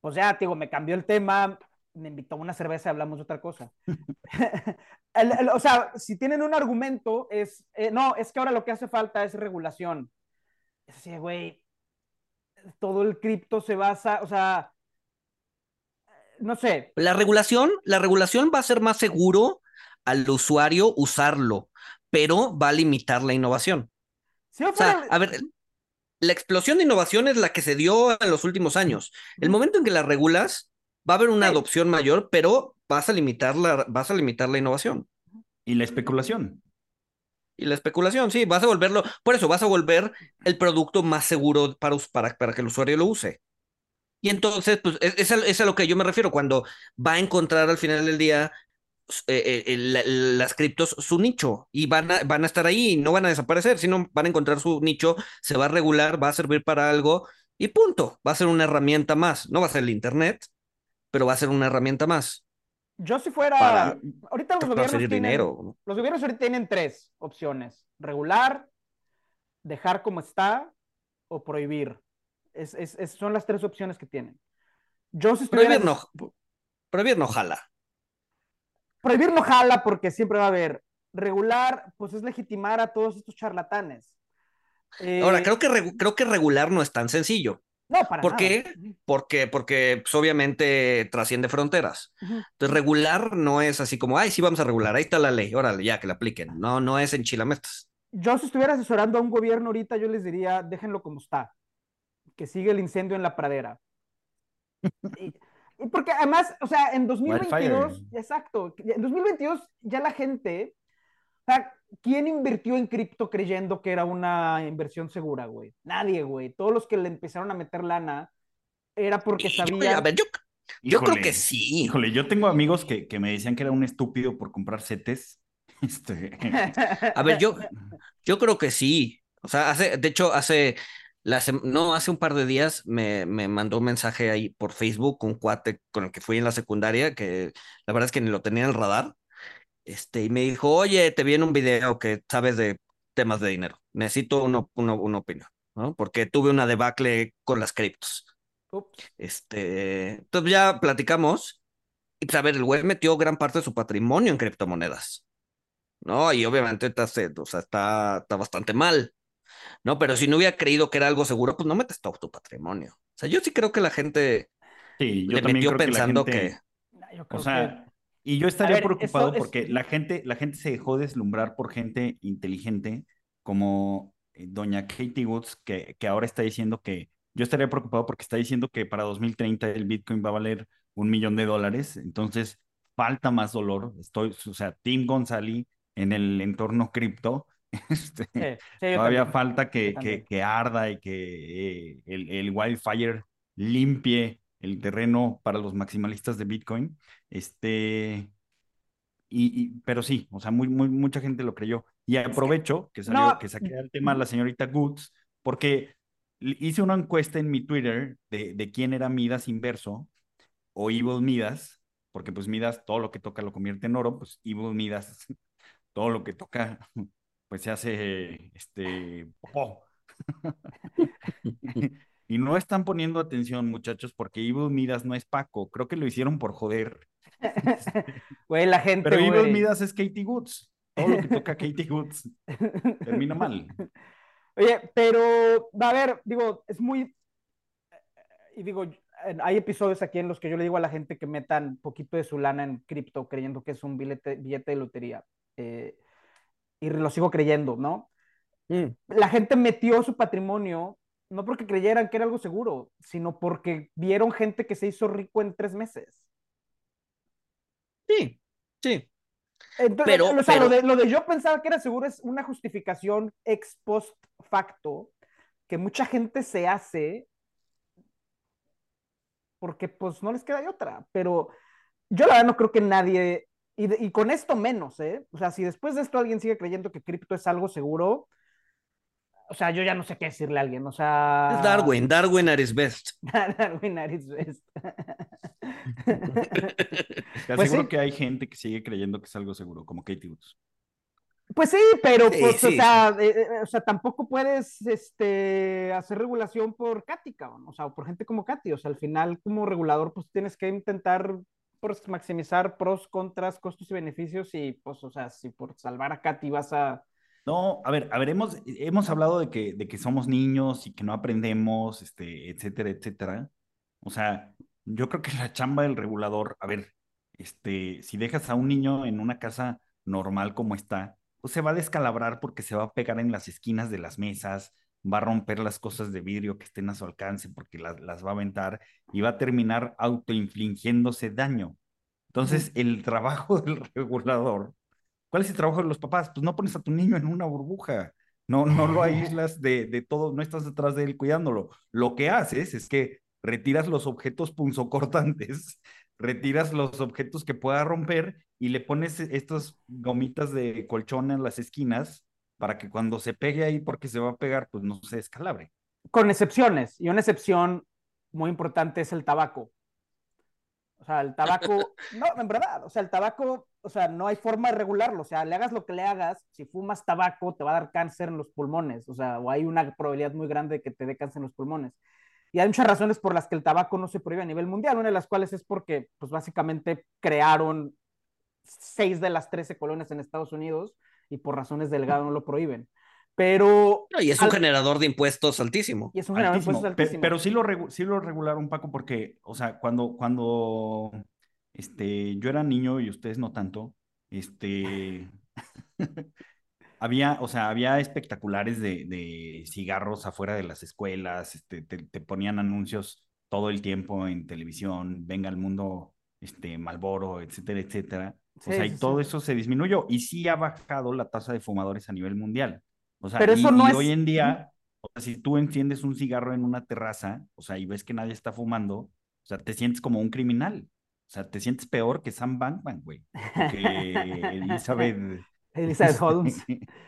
pues ya, digo, me cambió el tema, me invitó a una cerveza y hablamos de otra cosa. o sea, si tienen un argumento, es, eh, no, es que ahora lo que hace falta es regulación. Es así, güey, todo el cripto se basa, o sea, no sé. La regulación, la regulación va a ser más seguro al usuario usarlo, pero va a limitar la innovación. o sea, a ver, la explosión de innovación es la que se dio en los últimos años. El momento en que la regulas, va a haber una adopción mayor, pero vas a limitar la, vas a limitar la innovación. Y la especulación. Y la especulación, sí, vas a volverlo, por eso vas a volver el producto más seguro para, para, para que el usuario lo use. Y entonces, pues, es, es, a, lo que yo me refiero, cuando va a encontrar al final del día eh, eh, las criptos su nicho y van a, van a estar ahí, no van a desaparecer, sino van a encontrar su nicho, se va a regular, va a servir para algo y punto, va a ser una herramienta más, no va a ser el Internet, pero va a ser una herramienta más. Yo si fuera, ahorita los gobiernos tienen, dinero. los gobiernos ahorita tienen tres opciones, regular, dejar como está o prohibir. Es, es, son las tres opciones que tienen. Yo si prohibir, no, prohibir no jala. Prohibir no jala porque siempre va a haber. Regular, pues es legitimar a todos estos charlatanes. Ahora, eh, creo que, creo que regular no es tan sencillo. No, para ¿Por qué? Porque, porque pues, obviamente trasciende fronteras. Entonces, regular no es así como, ay, sí, vamos a regular, ahí está la ley, órale, ya que la apliquen. No, no es en chilamestas. Yo, si estuviera asesorando a un gobierno ahorita, yo les diría, déjenlo como está, que sigue el incendio en la pradera. Y, y porque además, o sea, en 2022, Wildfire. exacto, en 2022 ya la gente, o sea, ¿quién invirtió en cripto creyendo que era una inversión segura, güey? Nadie, güey. Todos los que le empezaron a meter lana era porque sabían. a ver, yo, yo creo que sí. Híjole, yo tengo amigos que, que me decían que era un estúpido por comprar CETES. Este, A ver, yo, yo creo que sí. O sea, hace, de hecho, hace, la no, hace un par de días me, me mandó un mensaje ahí por Facebook un cuate con el que fui en la secundaria, que la verdad es que ni lo tenía en el radar. Este, y me dijo, oye, te vi en un video que sabes de temas de dinero. Necesito uno, uno- una opinión, ¿no? Porque tuve una debacle con las criptos. Este, entonces ya platicamos. Y pues, a ver, el güey metió gran parte de su patrimonio en criptomonedas. ¿no? Y obviamente está, o sea, está, está bastante mal, ¿no? Pero si no hubiera creído que era algo seguro, pues no metes todo tu patrimonio. O sea, yo sí creo que la gente sí, yo le también metió creo que la pensando Yo O sea, y yo estaría ver, preocupado es- porque la gente, la gente se dejó deslumbrar por gente inteligente como eh, doña Katie Woods, que, que ahora está diciendo que, yo estaría preocupado porque está diciendo que para 2030 el Bitcoin va a valer un millón de dólares, entonces falta más dolor. Estoy, o sea, Tim González en el entorno cripto, este, sí, Todavía también. falta que, que arda y que eh, el, el wildfire limpie el terreno para los maximalistas de Bitcoin. Este, y, y- pero sí, o sea, muy, muy, mucha gente lo creyó. Y aprovecho que salió, no, que saqué el tema la señorita Goods, porque hice una encuesta en mi Twitter de, de quién era Midas inverso o Evil Midas, porque pues Midas todo lo que toca lo convierte en oro, pues Evil Midas todo lo que toca pues se hace este popó. Y no están poniendo atención, muchachos, porque Evil Midas no es Paco. Creo que lo hicieron por joder. Güey, la gente, Pero Evil. Midas es Katie Woods. Todo lo que toca Katie Woods termina mal. Oye, pero, va a ver, digo, es muy, y digo, hay episodios aquí en los que yo le digo a la gente que metan poquito de su lana en cripto creyendo que es un billete, billete de lotería. eh, y lo sigo creyendo, ¿no? Mm. La gente metió su patrimonio no porque creyeran que era algo seguro, sino porque vieron gente que se hizo rico en tres meses. Sí, sí. Entonces, Pero- o sea, pero- Lo, de, lo de yo pensaba que era seguro es una justificación ex post facto que mucha gente se hace porque pues no les queda de otra. Pero yo la verdad no creo que nadie, y, de- y con esto menos, ¿eh? O sea, si después de esto alguien sigue creyendo que cripto es algo seguro, o sea, yo ya no sé qué decirle a alguien, o sea... Es Darwin, Darwin at his best. Darwin at best. Te Pues aseguro sí. que hay gente que sigue creyendo que es algo seguro, como Katie Woods. Pues sí, pero Sí, pues, o, sea, eh, eh, o sea, tampoco puedes este, hacer regulación por Katy, cabrón, o sea, o por gente como Katy, o sea, al final como regulador pues tienes que intentar pues, maximizar pros, contras, costos y beneficios y pues, o sea, si por salvar a Katy vas a... No, a ver, a ver, hemos, hemos hablado de que, de que somos niños y que no aprendemos, este, etcétera, etcétera. O sea, yo creo que la chamba del regulador, a ver, este, si dejas a un niño en una casa normal como está, pues se va a descalabrar porque se va a pegar en las esquinas de las mesas, va a romper las cosas de vidrio que estén a su alcance porque las, las va a aventar y va a terminar autoinfligiéndose daño. Entonces, el trabajo del regulador ¿Cuál es el trabajo de los papás? Pues no pones a tu niño en una burbuja, no, no lo aíslas de, de todo, no estás detrás de él cuidándolo. Lo que haces es que retiras los objetos punzocortantes, retiras los objetos que pueda romper y le pones estas gomitas de colchón en las esquinas para que cuando se pegue ahí, porque se va a pegar, pues no se descalabre. Con excepciones, y una excepción muy importante es el tabaco. O sea, el tabaco, no, en verdad, o sea, el tabaco, o sea, no hay forma de regularlo, o sea, le hagas lo que le hagas, si fumas tabaco te va a dar cáncer en los pulmones, o sea, o hay una probabilidad muy grande de que te dé cáncer en los pulmones. Y hay muchas razones por las que el tabaco no se prohíbe a nivel mundial, una de las cuales es porque, pues básicamente crearon seis de las 13 colonias en Estados Unidos y por razones del legado no lo prohíben. Pero... No, y es un al- generador de impuestos altísimo. Y es un generador de impuestos altísimo. Pero sí lo, regu- sí lo regularon, Paco, porque, o sea, cuando, cuando este, yo era niño y ustedes no tanto, este, había, o sea, había espectaculares de, de cigarros afuera de las escuelas, este, te, te ponían anuncios todo el tiempo en televisión, venga al mundo, este, Malboro, etcétera, etcétera. o sea, y todo eso se disminuyó y sí ha bajado la tasa de fumadores a nivel mundial. O sea, Pero y, eso no y es- hoy en día, o sea, si tú enciendes un cigarro en una terraza, o sea, y ves que nadie está fumando, o sea, te sientes como un criminal. O sea, te sientes peor que Sam Bankman, güey. Que Elizabeth. Elizabeth Holmes.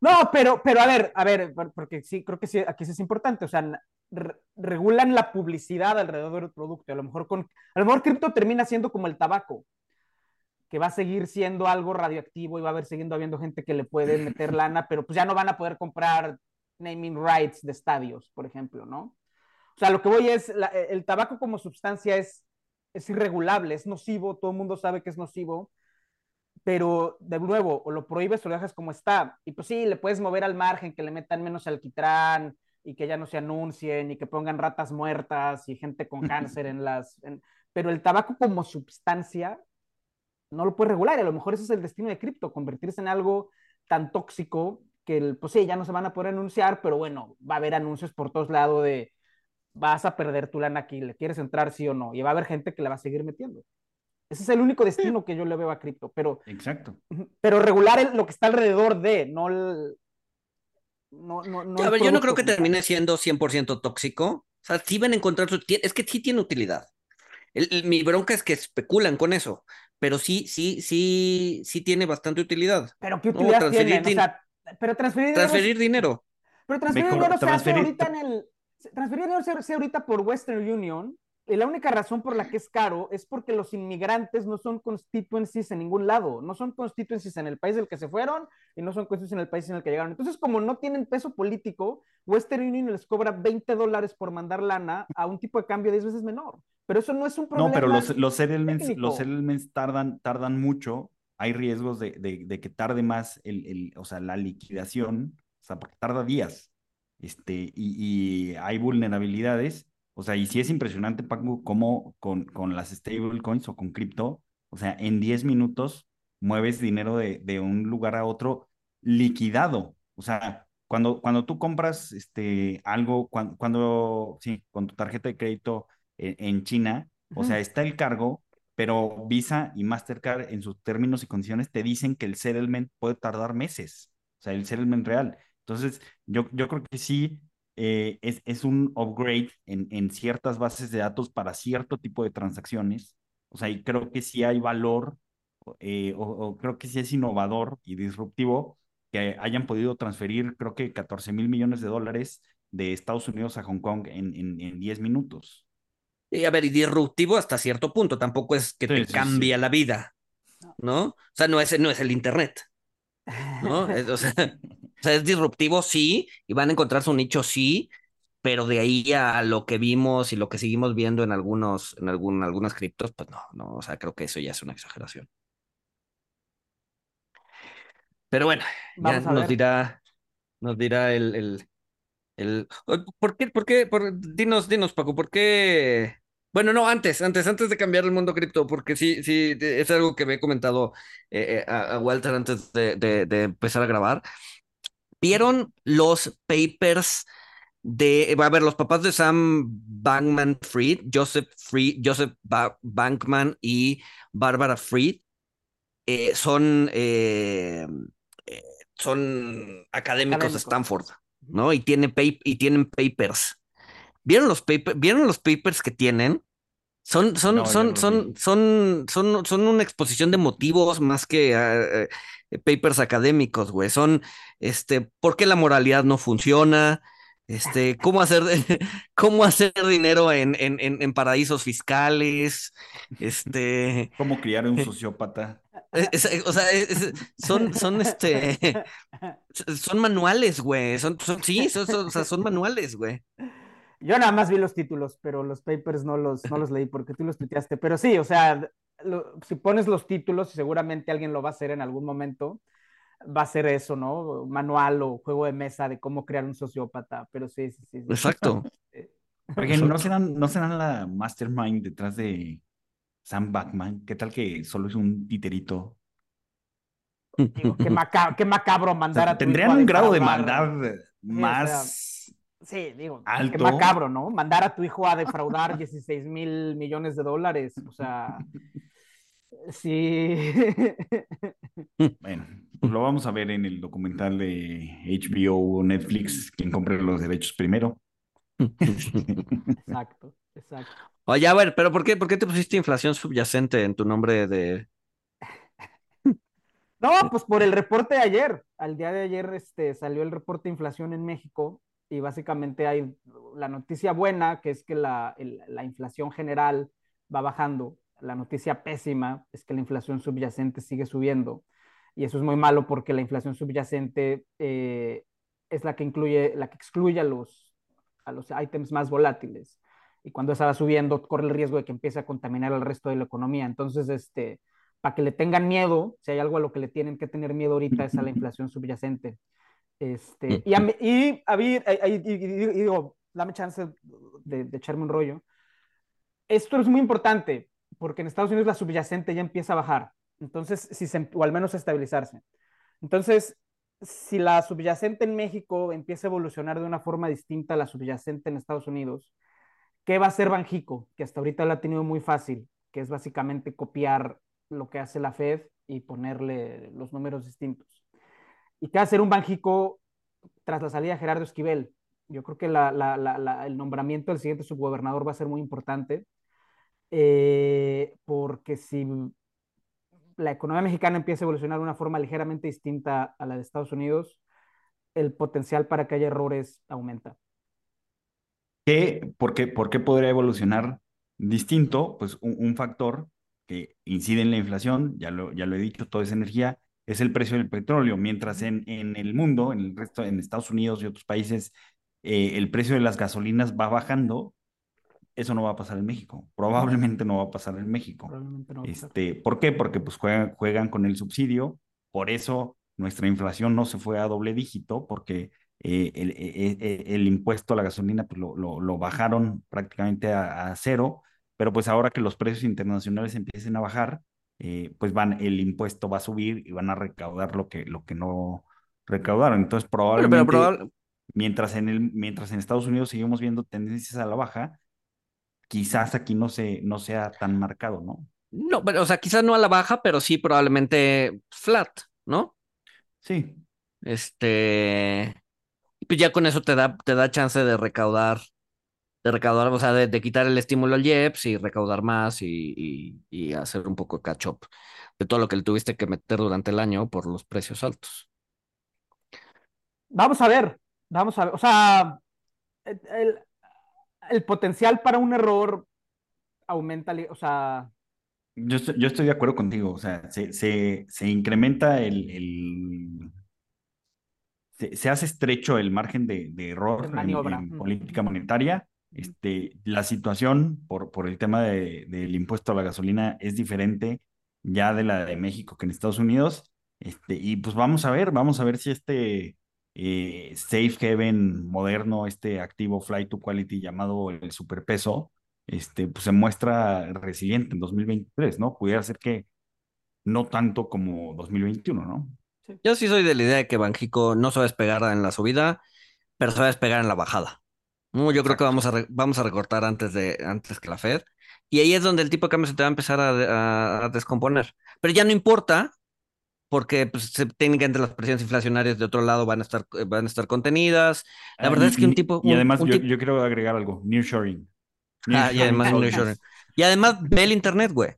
No, pero, pero a ver, a ver, por- porque sí, creo que sí, aquí sí es importante, o sea, re- regulan la publicidad alrededor del producto, a lo mejor con, a lo mejor cripto termina siendo como el tabaco, que va a seguir siendo algo radioactivo y va a haber siguiendo habiendo gente que le puede meter lana, pero pues ya no van a poder comprar naming rights de estadios, por ejemplo, ¿no? O sea, lo que voy es, la- el tabaco como sustancia es, es irregulable, es nocivo, todo el mundo sabe que es nocivo, pero de nuevo, o lo prohíbes o lo dejas como está. Y pues sí, le puedes mover al margen, que le metan menos alquitrán y que ya no se anuncien y que pongan ratas muertas y gente con cáncer en las... en- Pero el tabaco como sustancia no lo puedes regular. Y a lo mejor ese es el destino de cripto, convertirse en algo tan tóxico que, el, pues sí, ya no se van a poder anunciar, pero bueno, va a haber anuncios por todos lados de vas a perder tu lana aquí, le quieres entrar sí o no, y va a haber gente que le va a seguir metiendo. Ese es el único destino que yo le veo a cripto, pero Exacto. pero regular el- lo que está alrededor de, no el. No, no, no A ver, yo no creo que termine siendo 100% tóxico. O sea, sí van a encontrar su... Es que sí tiene utilidad. El- el- mi bronca es que especulan con eso, pero sí, sí, sí, sí tiene bastante utilidad. Pero qué No, utilidad transferir tienen, o din- sea, pero transferir dinero, Transferir dinero. pero transferir dinero se hace ahorita en el, transferir dinero se hace ahorita por Western Union, y la única razón por la que es caro es porque los inmigrantes no son constituencies en ningún lado, no son constituencies en el país del que se fueron y no son constituencies en el país en el que llegaron. Entonces, como no tienen peso político, Western Union les cobra 20 dólares por mandar lana a un tipo de cambio 10 veces menor. Pero eso no es un problema. No, pero los, los settlements, los settlements tardan, tardan mucho. Hay riesgos de, de- de que tarde más el, el- o sea, la liquidación, o sea, porque tarda días. Este, y, y hay vulnerabilidades. O sea, y sí es impresionante, Paco, cómo con, con las stablecoins o con cripto, o sea, en 10 minutos mueves dinero de, de un lugar a otro liquidado. O sea, cuando, cuando tú compras este, algo, cuando, cuando, sí, con tu tarjeta de crédito en, en China, o sea, está el cargo, pero Visa y Mastercard en sus términos y condiciones te dicen que el settlement puede tardar meses, o sea, el settlement real. Entonces, yo, yo creo que sí eh, es, es un upgrade en, en ciertas bases de datos para cierto tipo de transacciones, o sea, y creo que sí hay valor, eh, o, o creo que sí es innovador y disruptivo que hayan podido transferir, creo que 14 mil millones de dólares de Estados Unidos a Hong Kong en, en, en 10 minutos. Y a ver, y disruptivo hasta cierto punto, tampoco es que Sí, te sí, cambia sí. la vida, ¿no? O sea, no es, no es el Internet, ¿no? Es- o, sea, o sea, es disruptivo, sí, y van a encontrar su nicho, sí, pero de ahí a lo que vimos y lo que seguimos viendo en algunos, en algún, algunas criptos, pues no, no, o sea, creo que eso ya es una exageración. Pero bueno, ya Vamos nos ver. dirá, nos dirá el, el, el... ¿Por qué, por qué, por... dinos, dinos, Paco, ¿por qué? Bueno, no, antes, antes, antes de cambiar el mundo cripto, porque sí, sí, es algo que me he comentado eh, eh, a, a Walter antes de, de, de empezar a grabar. ¿Vieron los papers de, va a ver, los papás de Sam Bankman Fried, Joseph Fried, Joseph ba Bankman y Barbara Fried? Eh, son, eh, eh, son académicos, de Stanford, ¿no? Y, tiene y tienen papers. ¿Vieron los, paper ¿Vieron los papers que tienen? Son, son, No, son, son, son, son, son una exposición de motivos más que eh, eh, papers académicos, güey. Son, este, ¿por qué la moralidad no funciona? Este, cómo hacer, cómo hacer dinero en, en, en, en paraísos fiscales, este, ¿Cómo criar un sociópata? es- es- o sea, es- son, son, este, son manuales, güey. Son, son, sí, son, son, o sea, son manuales, güey. Yo nada más vi los títulos, pero los papers no los, no los leí porque tú los tuiteaste. Pero sí, o sea, lo- si pones los títulos, y seguramente alguien lo va a hacer en algún momento, va a ser eso, ¿no? Manual o juego de mesa de cómo crear un sociópata. Pero sí, sí, sí. sí. Exacto. Oigan, ¿no serán, ¿no serán la mastermind detrás de Sam Backman? ¿Qué tal que solo es un titerito? Digo, qué, maca- qué macabro O mandar sea, a tu tendrían hijo a un grado de maldad más Sí, digo, Alto. qué macabro, ¿no? Mandar a tu hijo a defraudar 16 mil millones de dólares, o sea, sí. Bueno, pues lo vamos a ver en el documental de HBO o Netflix, quien compre los derechos primero. Exacto, exacto. Oye, a ver, pero ¿por qué, por qué te pusiste inflación subyacente en tu nombre de... No, pues por el reporte de ayer. Al día de ayer este, salió el reporte de inflación en México y básicamente hay la noticia buena, que es que la, el- la inflación general va bajando. La noticia pésima es que la inflación subyacente sigue subiendo. Y eso es muy malo porque la inflación subyacente eh, es la que incluye, la que excluye a los, a los ítems más volátiles. Y cuando esa va subiendo, corre el riesgo de que empiece a contaminar el resto de la economía. Entonces, este, para que le tengan miedo, si hay algo a lo que le tienen que tener miedo ahorita es a la inflación subyacente. Este, y, a mí- y, a mí- y- y- digo, dame chance de, de echarme un rollo. Esto es muy importante porque en Estados Unidos la subyacente ya empieza a bajar, entonces, si se, o al menos a estabilizarse. Entonces, si la subyacente en México empieza a evolucionar de una forma distinta a la subyacente en Estados Unidos, ¿qué va a hacer Banjico? Que hasta ahorita lo ha tenido muy fácil, que es básicamente copiar lo que hace la Fed y ponerle los números distintos. ¿Y qué va a hacer un Banjico tras la salida de Gerardo Esquivel? Yo creo que el nombramiento del siguiente subgobernador va a ser muy importante, eh, porque si la economía mexicana empieza a evolucionar de una forma ligeramente distinta a la de Estados Unidos, el potencial para que haya errores aumenta. ¿Qué, por, qué, ¿Por qué podría evolucionar distinto? Pues un, un, factor que incide en la inflación, ya lo, ya lo he dicho, toda esa energía, es el precio del petróleo, mientras en, en el mundo, en el resto, en Estados Unidos y otros países, eh, el precio de las gasolinas va bajando, eso no va a pasar en México. Probablemente no va a pasar en México. No este, ¿Por qué? Porque pues juegan, juegan con el subsidio, por eso nuestra inflación no se fue a doble dígito, porque eh, el, el, el, impuesto a la gasolina pues, lo, lo, lo bajaron prácticamente a, a, cero, pero pues ahora que los precios internacionales empiecen a bajar, eh, pues van, el impuesto va a subir y van a recaudar lo que, lo que no recaudaron. Entonces probablemente, pero, pero probable... mientras, en el, mientras en Estados Unidos seguimos viendo tendencias a la baja, quizás aquí no, se, no sea tan marcado, ¿no? No, pero, o sea, quizás no a la baja, pero sí probablemente flat, ¿no? Sí. Este, pues ya con eso te da, te da chance de recaudar, de recaudar, o sea, de, de quitar el estímulo al IEPS y recaudar más y, y, y, hacer un poco de catch up de todo lo que le tuviste que meter durante el año por los precios altos. Vamos a ver, vamos a ver, o sea, el, el potencial para un error aumenta, o sea... Yo estoy, yo estoy de acuerdo contigo, o sea, se, se, se incrementa el... el... Se, se, hace estrecho el margen de, de error en, en, política monetaria. Este, la situación por, por el tema de, del impuesto a la gasolina es diferente ya de la de México que en Estados Unidos. Este, y pues vamos a ver, vamos a ver si este eh, safe haven moderno, este activo flight to quality llamado el superpeso, este, pues se muestra resiliente en 2023, ¿no? Pudiera ser que no tanto como 2021, ¿no? Sí. Yo sí soy de la idea de que Banjico no se va despegar en la subida, pero se va despegar en la bajada. No, yo Exacto. creo que vamos a, re, vamos a recortar antes, de, antes que la Fed. Y ahí es donde el tipo de cambio se te va a empezar a, a, a descomponer. Pero ya no importa, porque pues, técnicamente las presiones inflacionarias de otro lado van a estar, van a estar contenidas. La verdad Ah, es que un tipo... Y además un yo, tipo... yo, quiero agregar algo, nearshoring. Ah, y además, nearshoring. y además ve el internet, güey.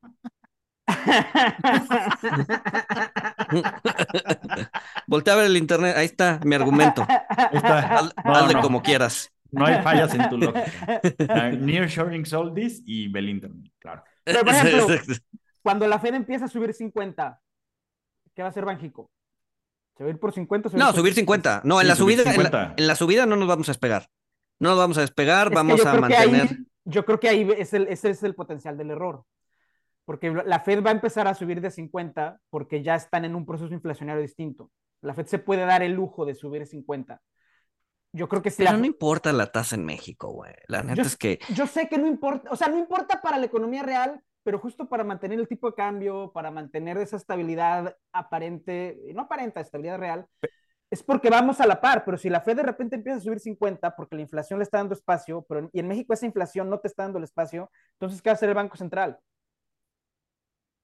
Voltea a ver el internet, ahí está mi argumento. Está. Haz, no, hazle no. como quieras. No hay fallas en tu lógica. Uh, nearshoring Soldis y ve el internet, claro. Pero, por ejemplo, cuando la Fed empieza a subir 50, ¿qué va a hacer Banjico? ¿Se va a ir por 50? no, por... subir 50. No, en, sí, la subida, en la, en, la, subida no nos vamos a despegar. No nos vamos a despegar, es vamos a mantener. Ahí, yo creo que ahí es el, ese es el potencial del error. Porque la Fed va a empezar a subir de 50 porque ya están en un proceso inflacionario distinto. La Fed se puede dar el lujo de subir 50. Yo creo que si Pero la... no importa la tasa en México, güey. La neta yo, es que. Yo sé que no importa, o sea, no importa para la economía real, pero justo para mantener el tipo de cambio, para mantener esa estabilidad aparente, no aparente, estabilidad real, es porque vamos a la par, pero si la Fed de repente empieza a subir 50 porque la inflación le está dando espacio, pero y en México esa inflación no te está dando el espacio, entonces ¿qué va a hacer el Banco Central?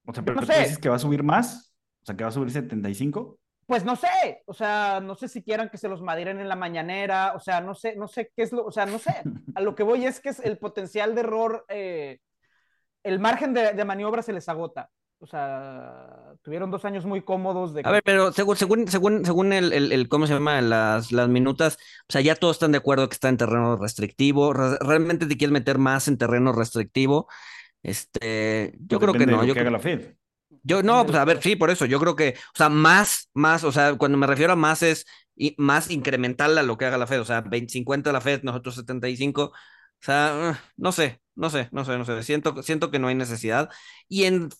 O sea, pero no tú sé. dices que va a subir más, o sea, que va a subir 75. Pues no sé, o sea, no sé si quieran que se los madiren en la mañanera, o sea, no sé, no sé qué es lo, o sea, no sé. A lo que voy es que es el potencial de error, eh, el margen de, de maniobra se les agota o sea, tuvieron dos años muy cómodos de... A ver, pero según, según, según, según el, el, ¿cómo se llama? Las, las minutas, o sea, ya todos están de acuerdo que está en terreno restrictivo. ¿Realmente te quieres meter más en terreno restrictivo? Este, yo creo que no. yo que haga la. Yo no, pues a ver, sí, por eso, yo creo que, o sea, más, más, o sea, cuando me refiero a más es y más incremental a lo que haga la Fed, o sea, 20, 50 la Fed, nosotros 75, o sea, no sé, no sé, no sé, no sé. Siento, siento que no hay necesidad. Y en,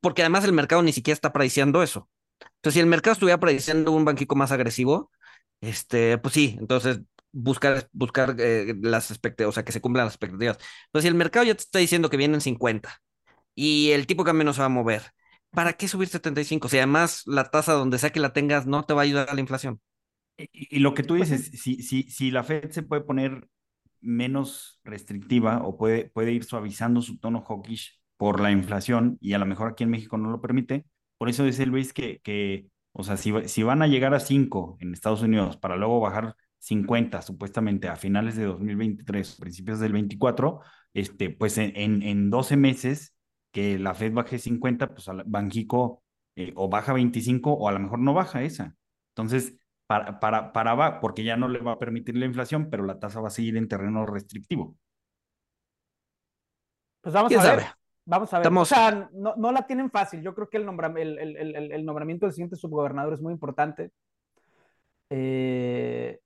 porque además el mercado ni siquiera está prediciendo eso. Entonces, si el mercado estuviera prediciendo un banquico más agresivo, este, pues sí, entonces buscar, buscar eh, las expectativas, o sea, que se cumplan las expectativas. Entonces, si el mercado ya te está diciendo que vienen 50 y el tipo de cambio no se va a mover, ¿para qué subir 75? Si además la tasa donde sea que la tengas no te va a ayudar a la inflación. Y, lo que tú dices, si, si, si la Fed se puede poner menos restrictiva o puede, puede ir suavizando su tono hawkish por la inflación y a lo mejor aquí en México no lo permite. Por eso dice Luis que, que o sea, si, si van a llegar a 5 en Estados Unidos para luego bajar 50 supuestamente a finales de 2023, principios del 24, este, pues en, en, 12 meses que la Fed baje 50, pues Banjico eh, o baja 25 o a lo mejor no baja esa. Entonces, para, para, para, porque ya no le va a permitir la inflación, pero la tasa va a seguir en terreno restrictivo. Pues vamos a ver. Vamos a ver. O sea, no, no, la tienen fácil. Yo creo que el, el, el, el, nombramiento del siguiente subgobernador es muy importante. Eh,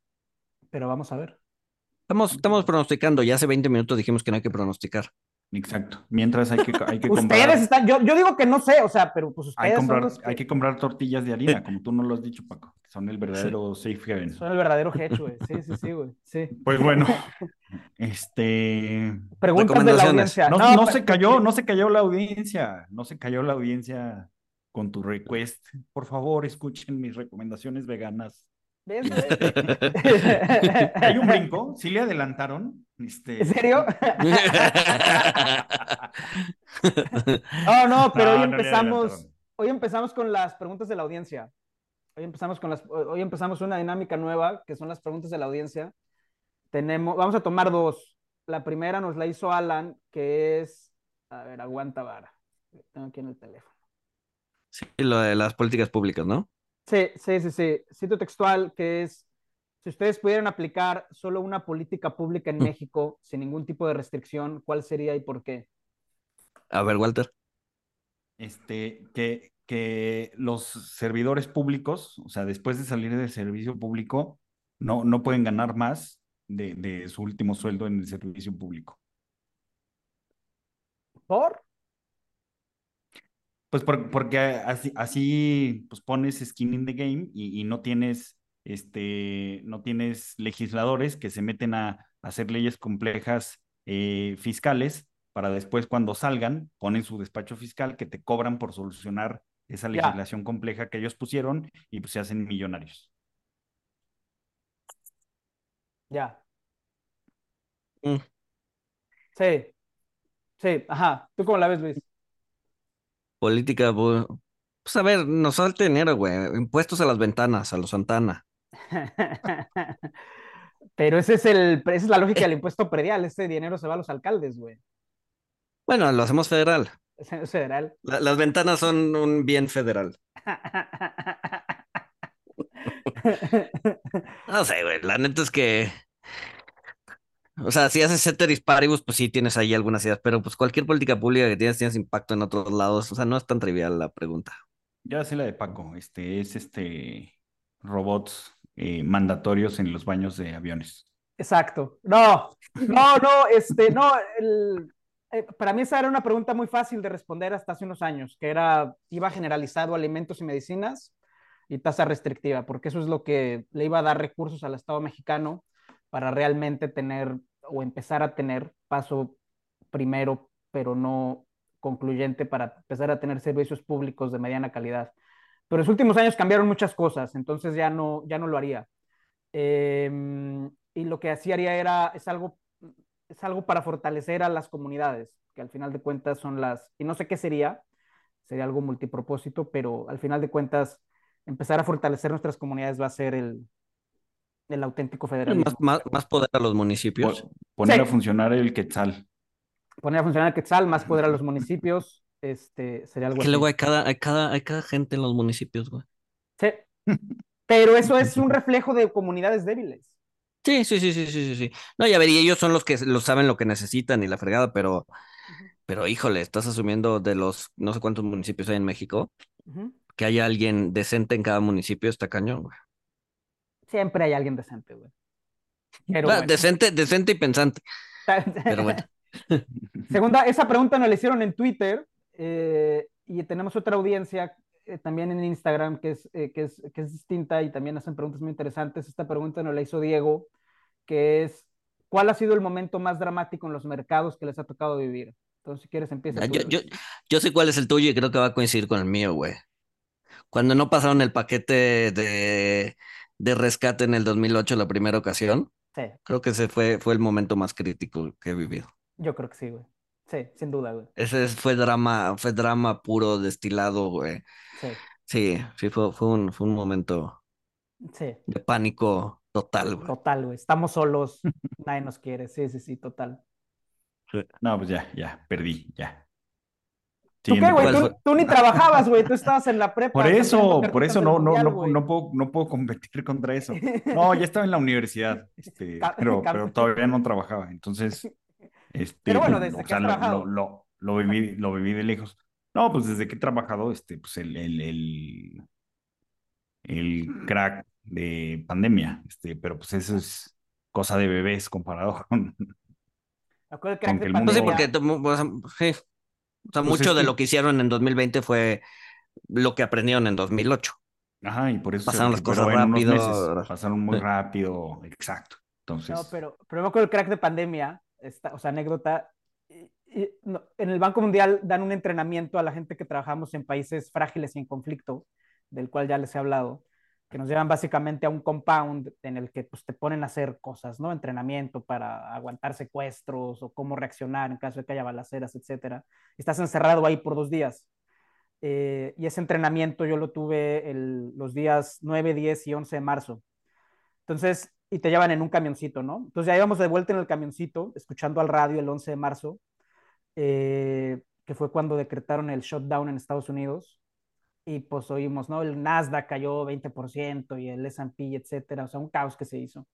pero vamos a ver. Estamos, estamos pronosticando. Ya hace 20 minutos dijimos que no hay que pronosticar. Exacto. Mientras hay que, hay que ustedes están, yo, yo, digo que no sé, o sea, pero pues ustedes. Hay, comprar, hay que comprar tortillas de harina, como tú no lo has dicho, Paco. Son el verdadero safe haven. Son el verdadero hedge, güey. Sí, sí, sí, güey. Sí. Pues bueno, este. Preguntas de la audiencia. No, no, se cayó, no se cayó la audiencia. No se cayó la audiencia con tu request. Por favor, escuchen mis recomendaciones veganas. Hay un brinco, sí le adelantaron. Este... ¿En serio? no, no, pero hoy empezamos, hoy empezamos con las preguntas de la audiencia. Hoy empezamos con las, hoy empezamos una dinámica nueva, que son las preguntas de la audiencia. Tenemos, vamos a tomar dos. La primera nos la hizo Alan, que es, a ver, aguanta vara. Tengo aquí en el teléfono. Sí, lo de las políticas públicas, ¿no? Sí, sí, sí, sí. Cito textual que es, si ustedes pudieran aplicar solo una política pública en mm. México sin ningún tipo de restricción, ¿cuál sería y por qué? A ver, Walter. Este, que, que los servidores públicos, o sea, después de salir del servicio público, no, no pueden ganar más de, de su último sueldo en el servicio público. ¿Por? Pues porque así, así pues pones skin in the game y, no tienes este, no tienes legisladores que se meten a, hacer leyes complejas eh, fiscales para después cuando salgan ponen su despacho fiscal que te cobran por solucionar esa legislación compleja que ellos pusieron y pues se hacen millonarios. Ya. Mm. Sí. Sí, ajá. ¿Tú cómo la ves, Luis? Política, pues, a ver, nos falta dinero, güey. Impuestos a las ventanas, a los Santana. Pero ese es el, esa es la lógica del impuesto predial. Ese dinero se va a los alcaldes, güey. Bueno, lo hacemos federal. Es federal. las ventanas son un bien federal. no sé, güey. La neta es que o sea, si haces ceteris paribus, pues sí tienes ahí algunas ideas, pero pues cualquier política pública que tienes, tienes impacto en otros lados. O sea, no es tan trivial la pregunta. Ya sé la de Paco, este es este robots eh, mandatorios en los baños de aviones. Exacto. No, no, no, este, no, eh, para mí esa era una pregunta muy fácil de responder hasta hace unos años, que era, iba generalizado alimentos y medicinas y tasa restrictiva, porque eso es lo que le iba a dar recursos al Estado mexicano para realmente tener o empezar a tener paso primero, pero no concluyente para empezar a tener servicios públicos de mediana calidad. pero en los últimos años cambiaron muchas cosas, entonces ya no, ya no lo haría. Em, y lo que así haría era, es algo, es algo para fortalecer a las comunidades, que al final de cuentas son las, y no sé qué sería, sería algo multipropósito, pero al final de cuentas, empezar a fortalecer nuestras comunidades va a ser el, el auténtico federalismo. Más, más, más poder a los municipios. Poner Sí. a funcionar el Quetzal. Poner a funcionar el Quetzal, más poder a los municipios, este, sería algo Que así. luego hay cada, hay cada, hay cada gente en los municipios, güey. Sí. Pero eso es un reflejo de comunidades débiles. Sí, sí, sí, sí, sí, sí, sí. No, ya ver, y ellos son los que lo saben lo que necesitan y la fregada, pero, pero híjole, estás asumiendo de los no sé cuántos municipios hay en México, que haya alguien decente en cada municipio, está cañón, güey. Siempre hay alguien decente, güey. Pero Ah, bueno. Decente, decente y pensante, pero bueno. Segunda, esa pregunta nos la hicieron en Twitter eh, y tenemos otra audiencia eh, también en Instagram que es, eh, que, es, que es distinta y también hacen preguntas muy interesantes. Esta pregunta nos la hizo Diego, que es, ¿cuál ha sido el momento más dramático en los mercados que les ha tocado vivir? Entonces, si quieres, empieza. Tú, Yo, yo, yo sé cuál es el tuyo y creo que va a coincidir con el mío, güey. Cuando no pasaron el paquete de, de rescate en el 2008 la primera ocasión, Sí, creo que ese fue, fue el momento más crítico que he vivido. yo creo que sí, güey. Sí, sin duda, güey. Ese es- fue drama, fue drama puro, destilado, güey. Sí, Sí, sí, fue, fue un, fue un momento sí. de pánico total, güey. Total, güey. Estamos solos, nadie nos quiere. Sí, sí, sí, total. No, pues ya, ya, perdí, ya. ¿Tú qué, güey? ¿Cuál Tú, ni trabajabas, güey. Tú estabas en la prepa. Por eso, por eso no, no, mundial, no, no puedo, no puedo competir contra eso. No, ya estaba en la universidad, este, pero, pero todavía no trabajaba. Entonces, este, Pero bueno, desde o que sea, lo, trabajado. lo, lo, lo viví, lo viví de lejos. No, pues desde que he trabajado, este, pues el, el, el, el crack de pandemia, este, pero pues eso es cosa de bebés comparado con, el crack Con de que el mundo- sí, porque o sea, Pues mucho de que- lo que hicieron en 2020 fue lo que aprendieron en 2008. ajá, y por eso se Pasaron las cosas rápido. meses, pasaron muy rápido, exacto. Entonces, No, pero, pero me acuerdo el crack de pandemia, esta, o sea, anécdota. y- y, no, en el Banco Mundial dan un entrenamiento a la gente que trabajamos en países frágiles y en conflicto, del cual ya les he hablado, que nos llevan básicamente a un compound en el que pues, te ponen a hacer cosas, ¿no? Entrenamiento para aguantar secuestros o cómo reaccionar en caso de que haya balaceras. Y estás encerrado ahí por dos días. Eh, y ese entrenamiento yo lo tuve el, los días 9, 10 y 11 de marzo. Entonces, y te llevan en un camioncito, ¿no? Entonces ya íbamos de vuelta en el camioncito, escuchando al radio el 11 de marzo, eh, que fue cuando decretaron el shutdown en Estados Unidos. Y pues oímos, ¿no? El Nasdaq cayó 20% y el S&P, etcétera. O sea, un caos que se hizo.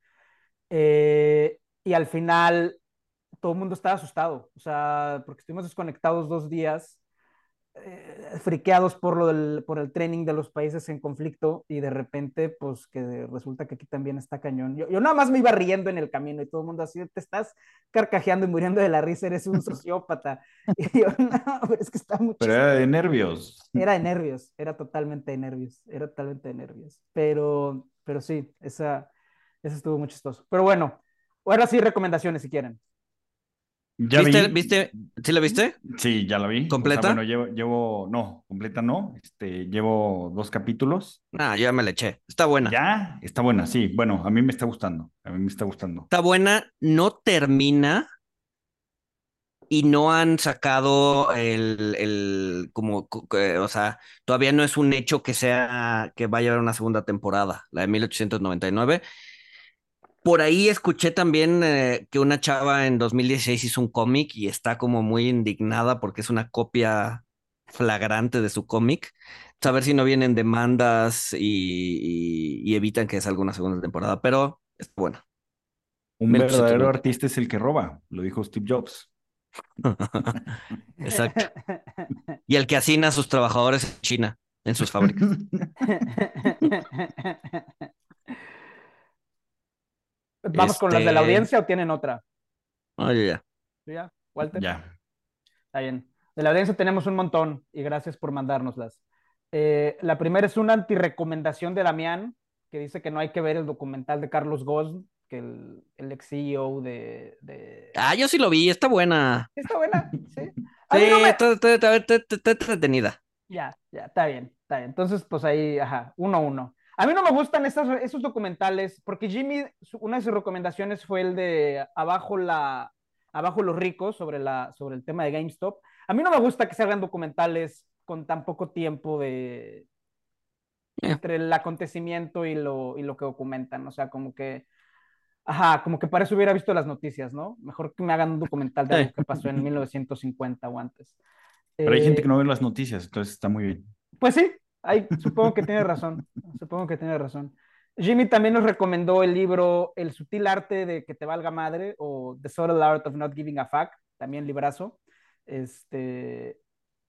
Eh, y al final todo el mundo estaba asustado, o sea, porque estuvimos desconectados dos días, eh, friqueados por, lo del, por el training de los países en conflicto y de repente, pues que resulta que aquí también está cañón. Yo, yo nada más me iba riendo en el camino y todo el mundo así, te estás carcajeando y muriendo de la risa, eres un sociópata. Y yo, no, pero es que está mucho... pero era de nervios. Era de nervios, era totalmente de nervios, era totalmente de nervios. Pero, pero sí, esa, esa estuvo muy chistoso. Pero bueno, ahora sí, recomendaciones si quieren. Ya ¿Viste, vi- viste? ¿Sí la viste? Sí, ya la vi. O sea, ¿Completa? bueno, llevo, llevo, no, completa no, este, llevo dos capítulos. Ah, ya me la eché. Está buena. Ya, está buena, sí. Bueno, a mí me está gustando, a mí me está gustando. Está buena, no termina y no han sacado el, el como, co- que, o sea, todavía no es un hecho que sea, que vaya a haber una segunda temporada, la de 1899. Por ahí escuché también eh, que una chava en 2016 hizo un cómic y está como muy indignada porque es una copia flagrante de su cómic. A ver si no vienen demandas y, y- y evitan que salga una segunda temporada, pero está bueno. Un 1899. verdadero artista es el que roba, lo dijo Steve Jobs. Exacto. Y el que asina a sus trabajadores en China, en sus fábricas. ¿Vamos con las de la Este- audiencia o tienen otra? Oye, ya. ¿Tú ya, Walter? Ya. Está bien. De la audiencia tenemos un montón y gracias por mandárnoslas. Eh, la primera es una antirecomendación de Damián, que dice que no hay que ver el documental de Carlos Ghosn, que el, el ex CEO de, de- Ah, yo sí lo vi, está buena. Está buena, sí. A Sí, no me- está, está- está- está- está- está entretenida. Ya, ya, está bien, está bien. Entonces, pues ahí, ajá, uno a uno. A mí no me gustan estos, esos documentales, porque Jimmy, una de sus recomendaciones fue el de Abajo la, Abajo los ricos sobre, la, sobre el tema de GameStop. A mí no me gusta que se hagan documentales con tan poco tiempo de entre el acontecimiento y lo, y lo que documentan. O sea, como que, ajá, como que para eso hubiera visto las noticias, ¿no? Mejor que me hagan un documental de algo que pasó en 1950 o antes. Pero hay gente Eh, que no ve las noticias, entonces está muy bien. Pues sí, hay, supongo que tiene razón. Supongo que tiene razón. Jimmy también nos recomendó el libro El sutil arte de que te valga madre o The Subtle Art of Not Giving a Fuck, también librazo. Este,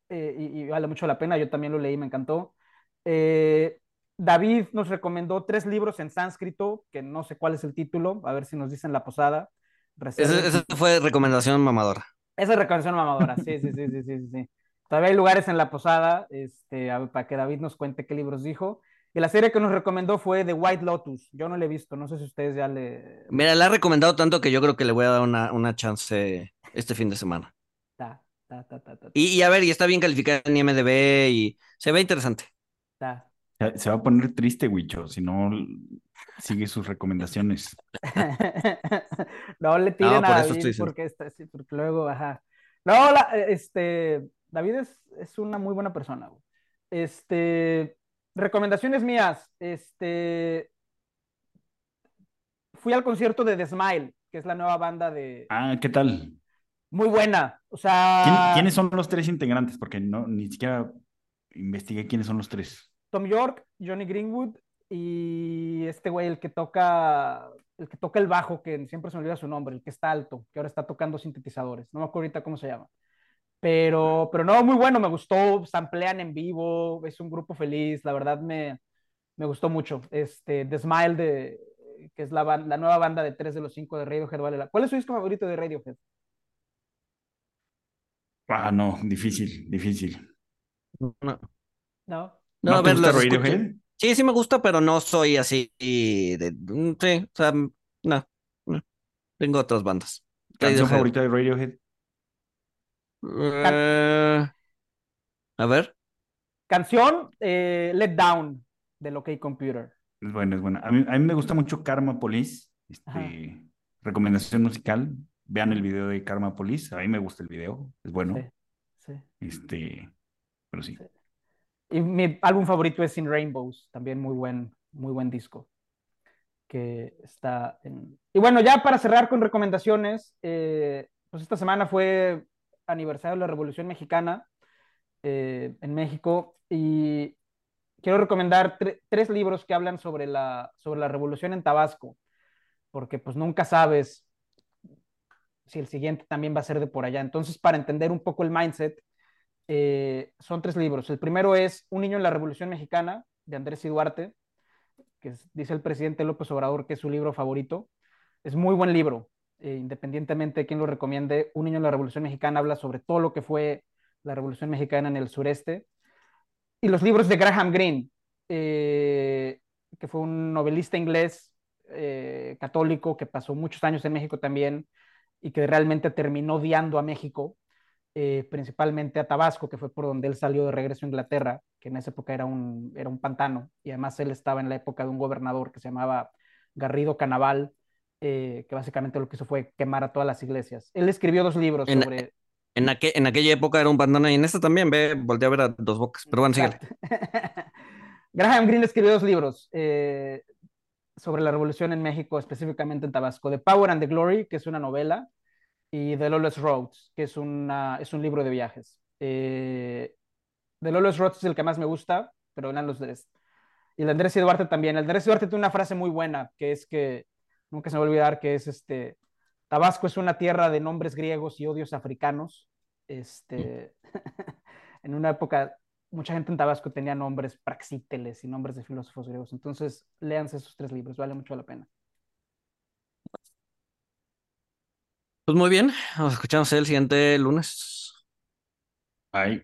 eh, y, y vale mucho la pena, yo también lo leí, me encantó. Eh, David nos recomendó tres libros en sánscrito, que no sé cuál es el título, a ver si nos dicen la posada. Esa, fue recomendación mamadora. esa es recomendación mamadora, sí, sí, sí, sí, sí, sí. Todavía hay lugares en la posada, este, a para que David nos cuente qué libros dijo. Y la serie que nos recomendó fue The White Lotus. Yo no la he visto, no sé si ustedes ya le... Mira, la ha recomendado tanto que yo creo que le voy a dar una, una chance este fin de semana. Ta, ta, ta, ta, ta, Y, y a ver, y está bien calificada en IMDb y se ve interesante. ta. Se va a poner triste, Wicho, si no sigue sus recomendaciones. No le tiren No, por a eso David estoy diciendo. porque, está, sí, porque luego, ajá. No, la- este, David es, es una muy buena persona. güey. Este, recomendaciones mías. Este, fui al concierto de The Smile, que es la nueva banda de... Ah, ¿qué tal? Muy buena. O ¿Quién- sea, ¿Quiénes son los tres integrantes? Porque no, ni siquiera investigué quiénes son los tres. Tom York, Johnny Greenwood y este güey, el que toca, el que toca el bajo, que siempre se me olvida su nombre, el que está alto, que ahora está tocando sintetizadores. No me acuerdo ahorita cómo se llama. Pero, pero no, muy bueno, me gustó, samplean en vivo, es un grupo feliz, la verdad me, me gustó mucho. Este, The Smile, de, que es la, la nueva banda de tres de los cinco de Radiohead. Vale la- ¿Cuál es su disco favorito de Radiohead? Ah, no, difícil, difícil. No, No. no, ¿No a te ver. Radiohead? Sí, sí me gusta, pero no soy así de... mm, Sí, o sea, no, no. Tengo otras bandas. ¿Canción favorita de Radiohead? Eh, a ver. Canción, eh, Let Down, de OK Computer. Es buena, es buena. A mí, a mí me gusta mucho Karma Police. Este, recomendación musical. Vean el video de Karma Police. A mí me gusta el video. Es bueno. Sí, sí. Este, pero sí. Y mi álbum favorito es In Rainbows, también muy buen, muy buen disco. Que está en... Y bueno, ya para cerrar con recomendaciones, eh, pues esta semana fue aniversario de la Revolución Mexicana eh, en México y quiero recomendar tre- tres libros que hablan sobre la, sobre la revolución en Tabasco, porque pues nunca sabes si el siguiente también va a ser de por allá. Entonces, para entender un poco el mindset, eh, son tres libros. El primero es Un niño en la Revolución Mexicana, de Andrés y que dice el presidente López Obrador que es su libro favorito. Es muy buen libro, eh, independientemente de quién lo recomiende. Un niño en la Revolución Mexicana habla sobre todo lo que fue la Revolución Mexicana en el sureste. Y los libros de Graham Greene, eh, que fue un novelista inglés eh, católico que pasó muchos años en México también y que realmente terminó odiando a México principalmente a Tabasco, que fue por donde él salió de regreso a Inglaterra, que en esa época era un, era un pantano, y además él estaba en la época de un gobernador que se llamaba Garrido Canaval, eh, que básicamente lo que hizo fue quemar a todas las iglesias. Él escribió dos libros En- sobre... En, en aquella época era un bandana y en esta también, ve, volteé a ver a dos bocas. Pero bueno. Exacto. Graham Greene escribió dos libros eh, sobre la revolución en México, específicamente en Tabasco, The Power and the Glory, que es una novela, y The Lawless Roads, que es, una, es un libro de viajes. Eh, The Lawless Roads es el que más me gusta, pero eran los tres. Y el de Andrés y Duarte también. El de Andrés y Duarte tiene una frase muy buena, que es que, nunca se me va a olvidar, que es este, Tabasco es una tierra de nombres griegos y odios africanos. Este, en una época, mucha gente en Tabasco tenía nombres praxíteles y nombres de filósofos griegos. Entonces, léanse esos tres libros, vale mucho la pena. Pues muy bien, nos escuchamos el siguiente lunes. Ay.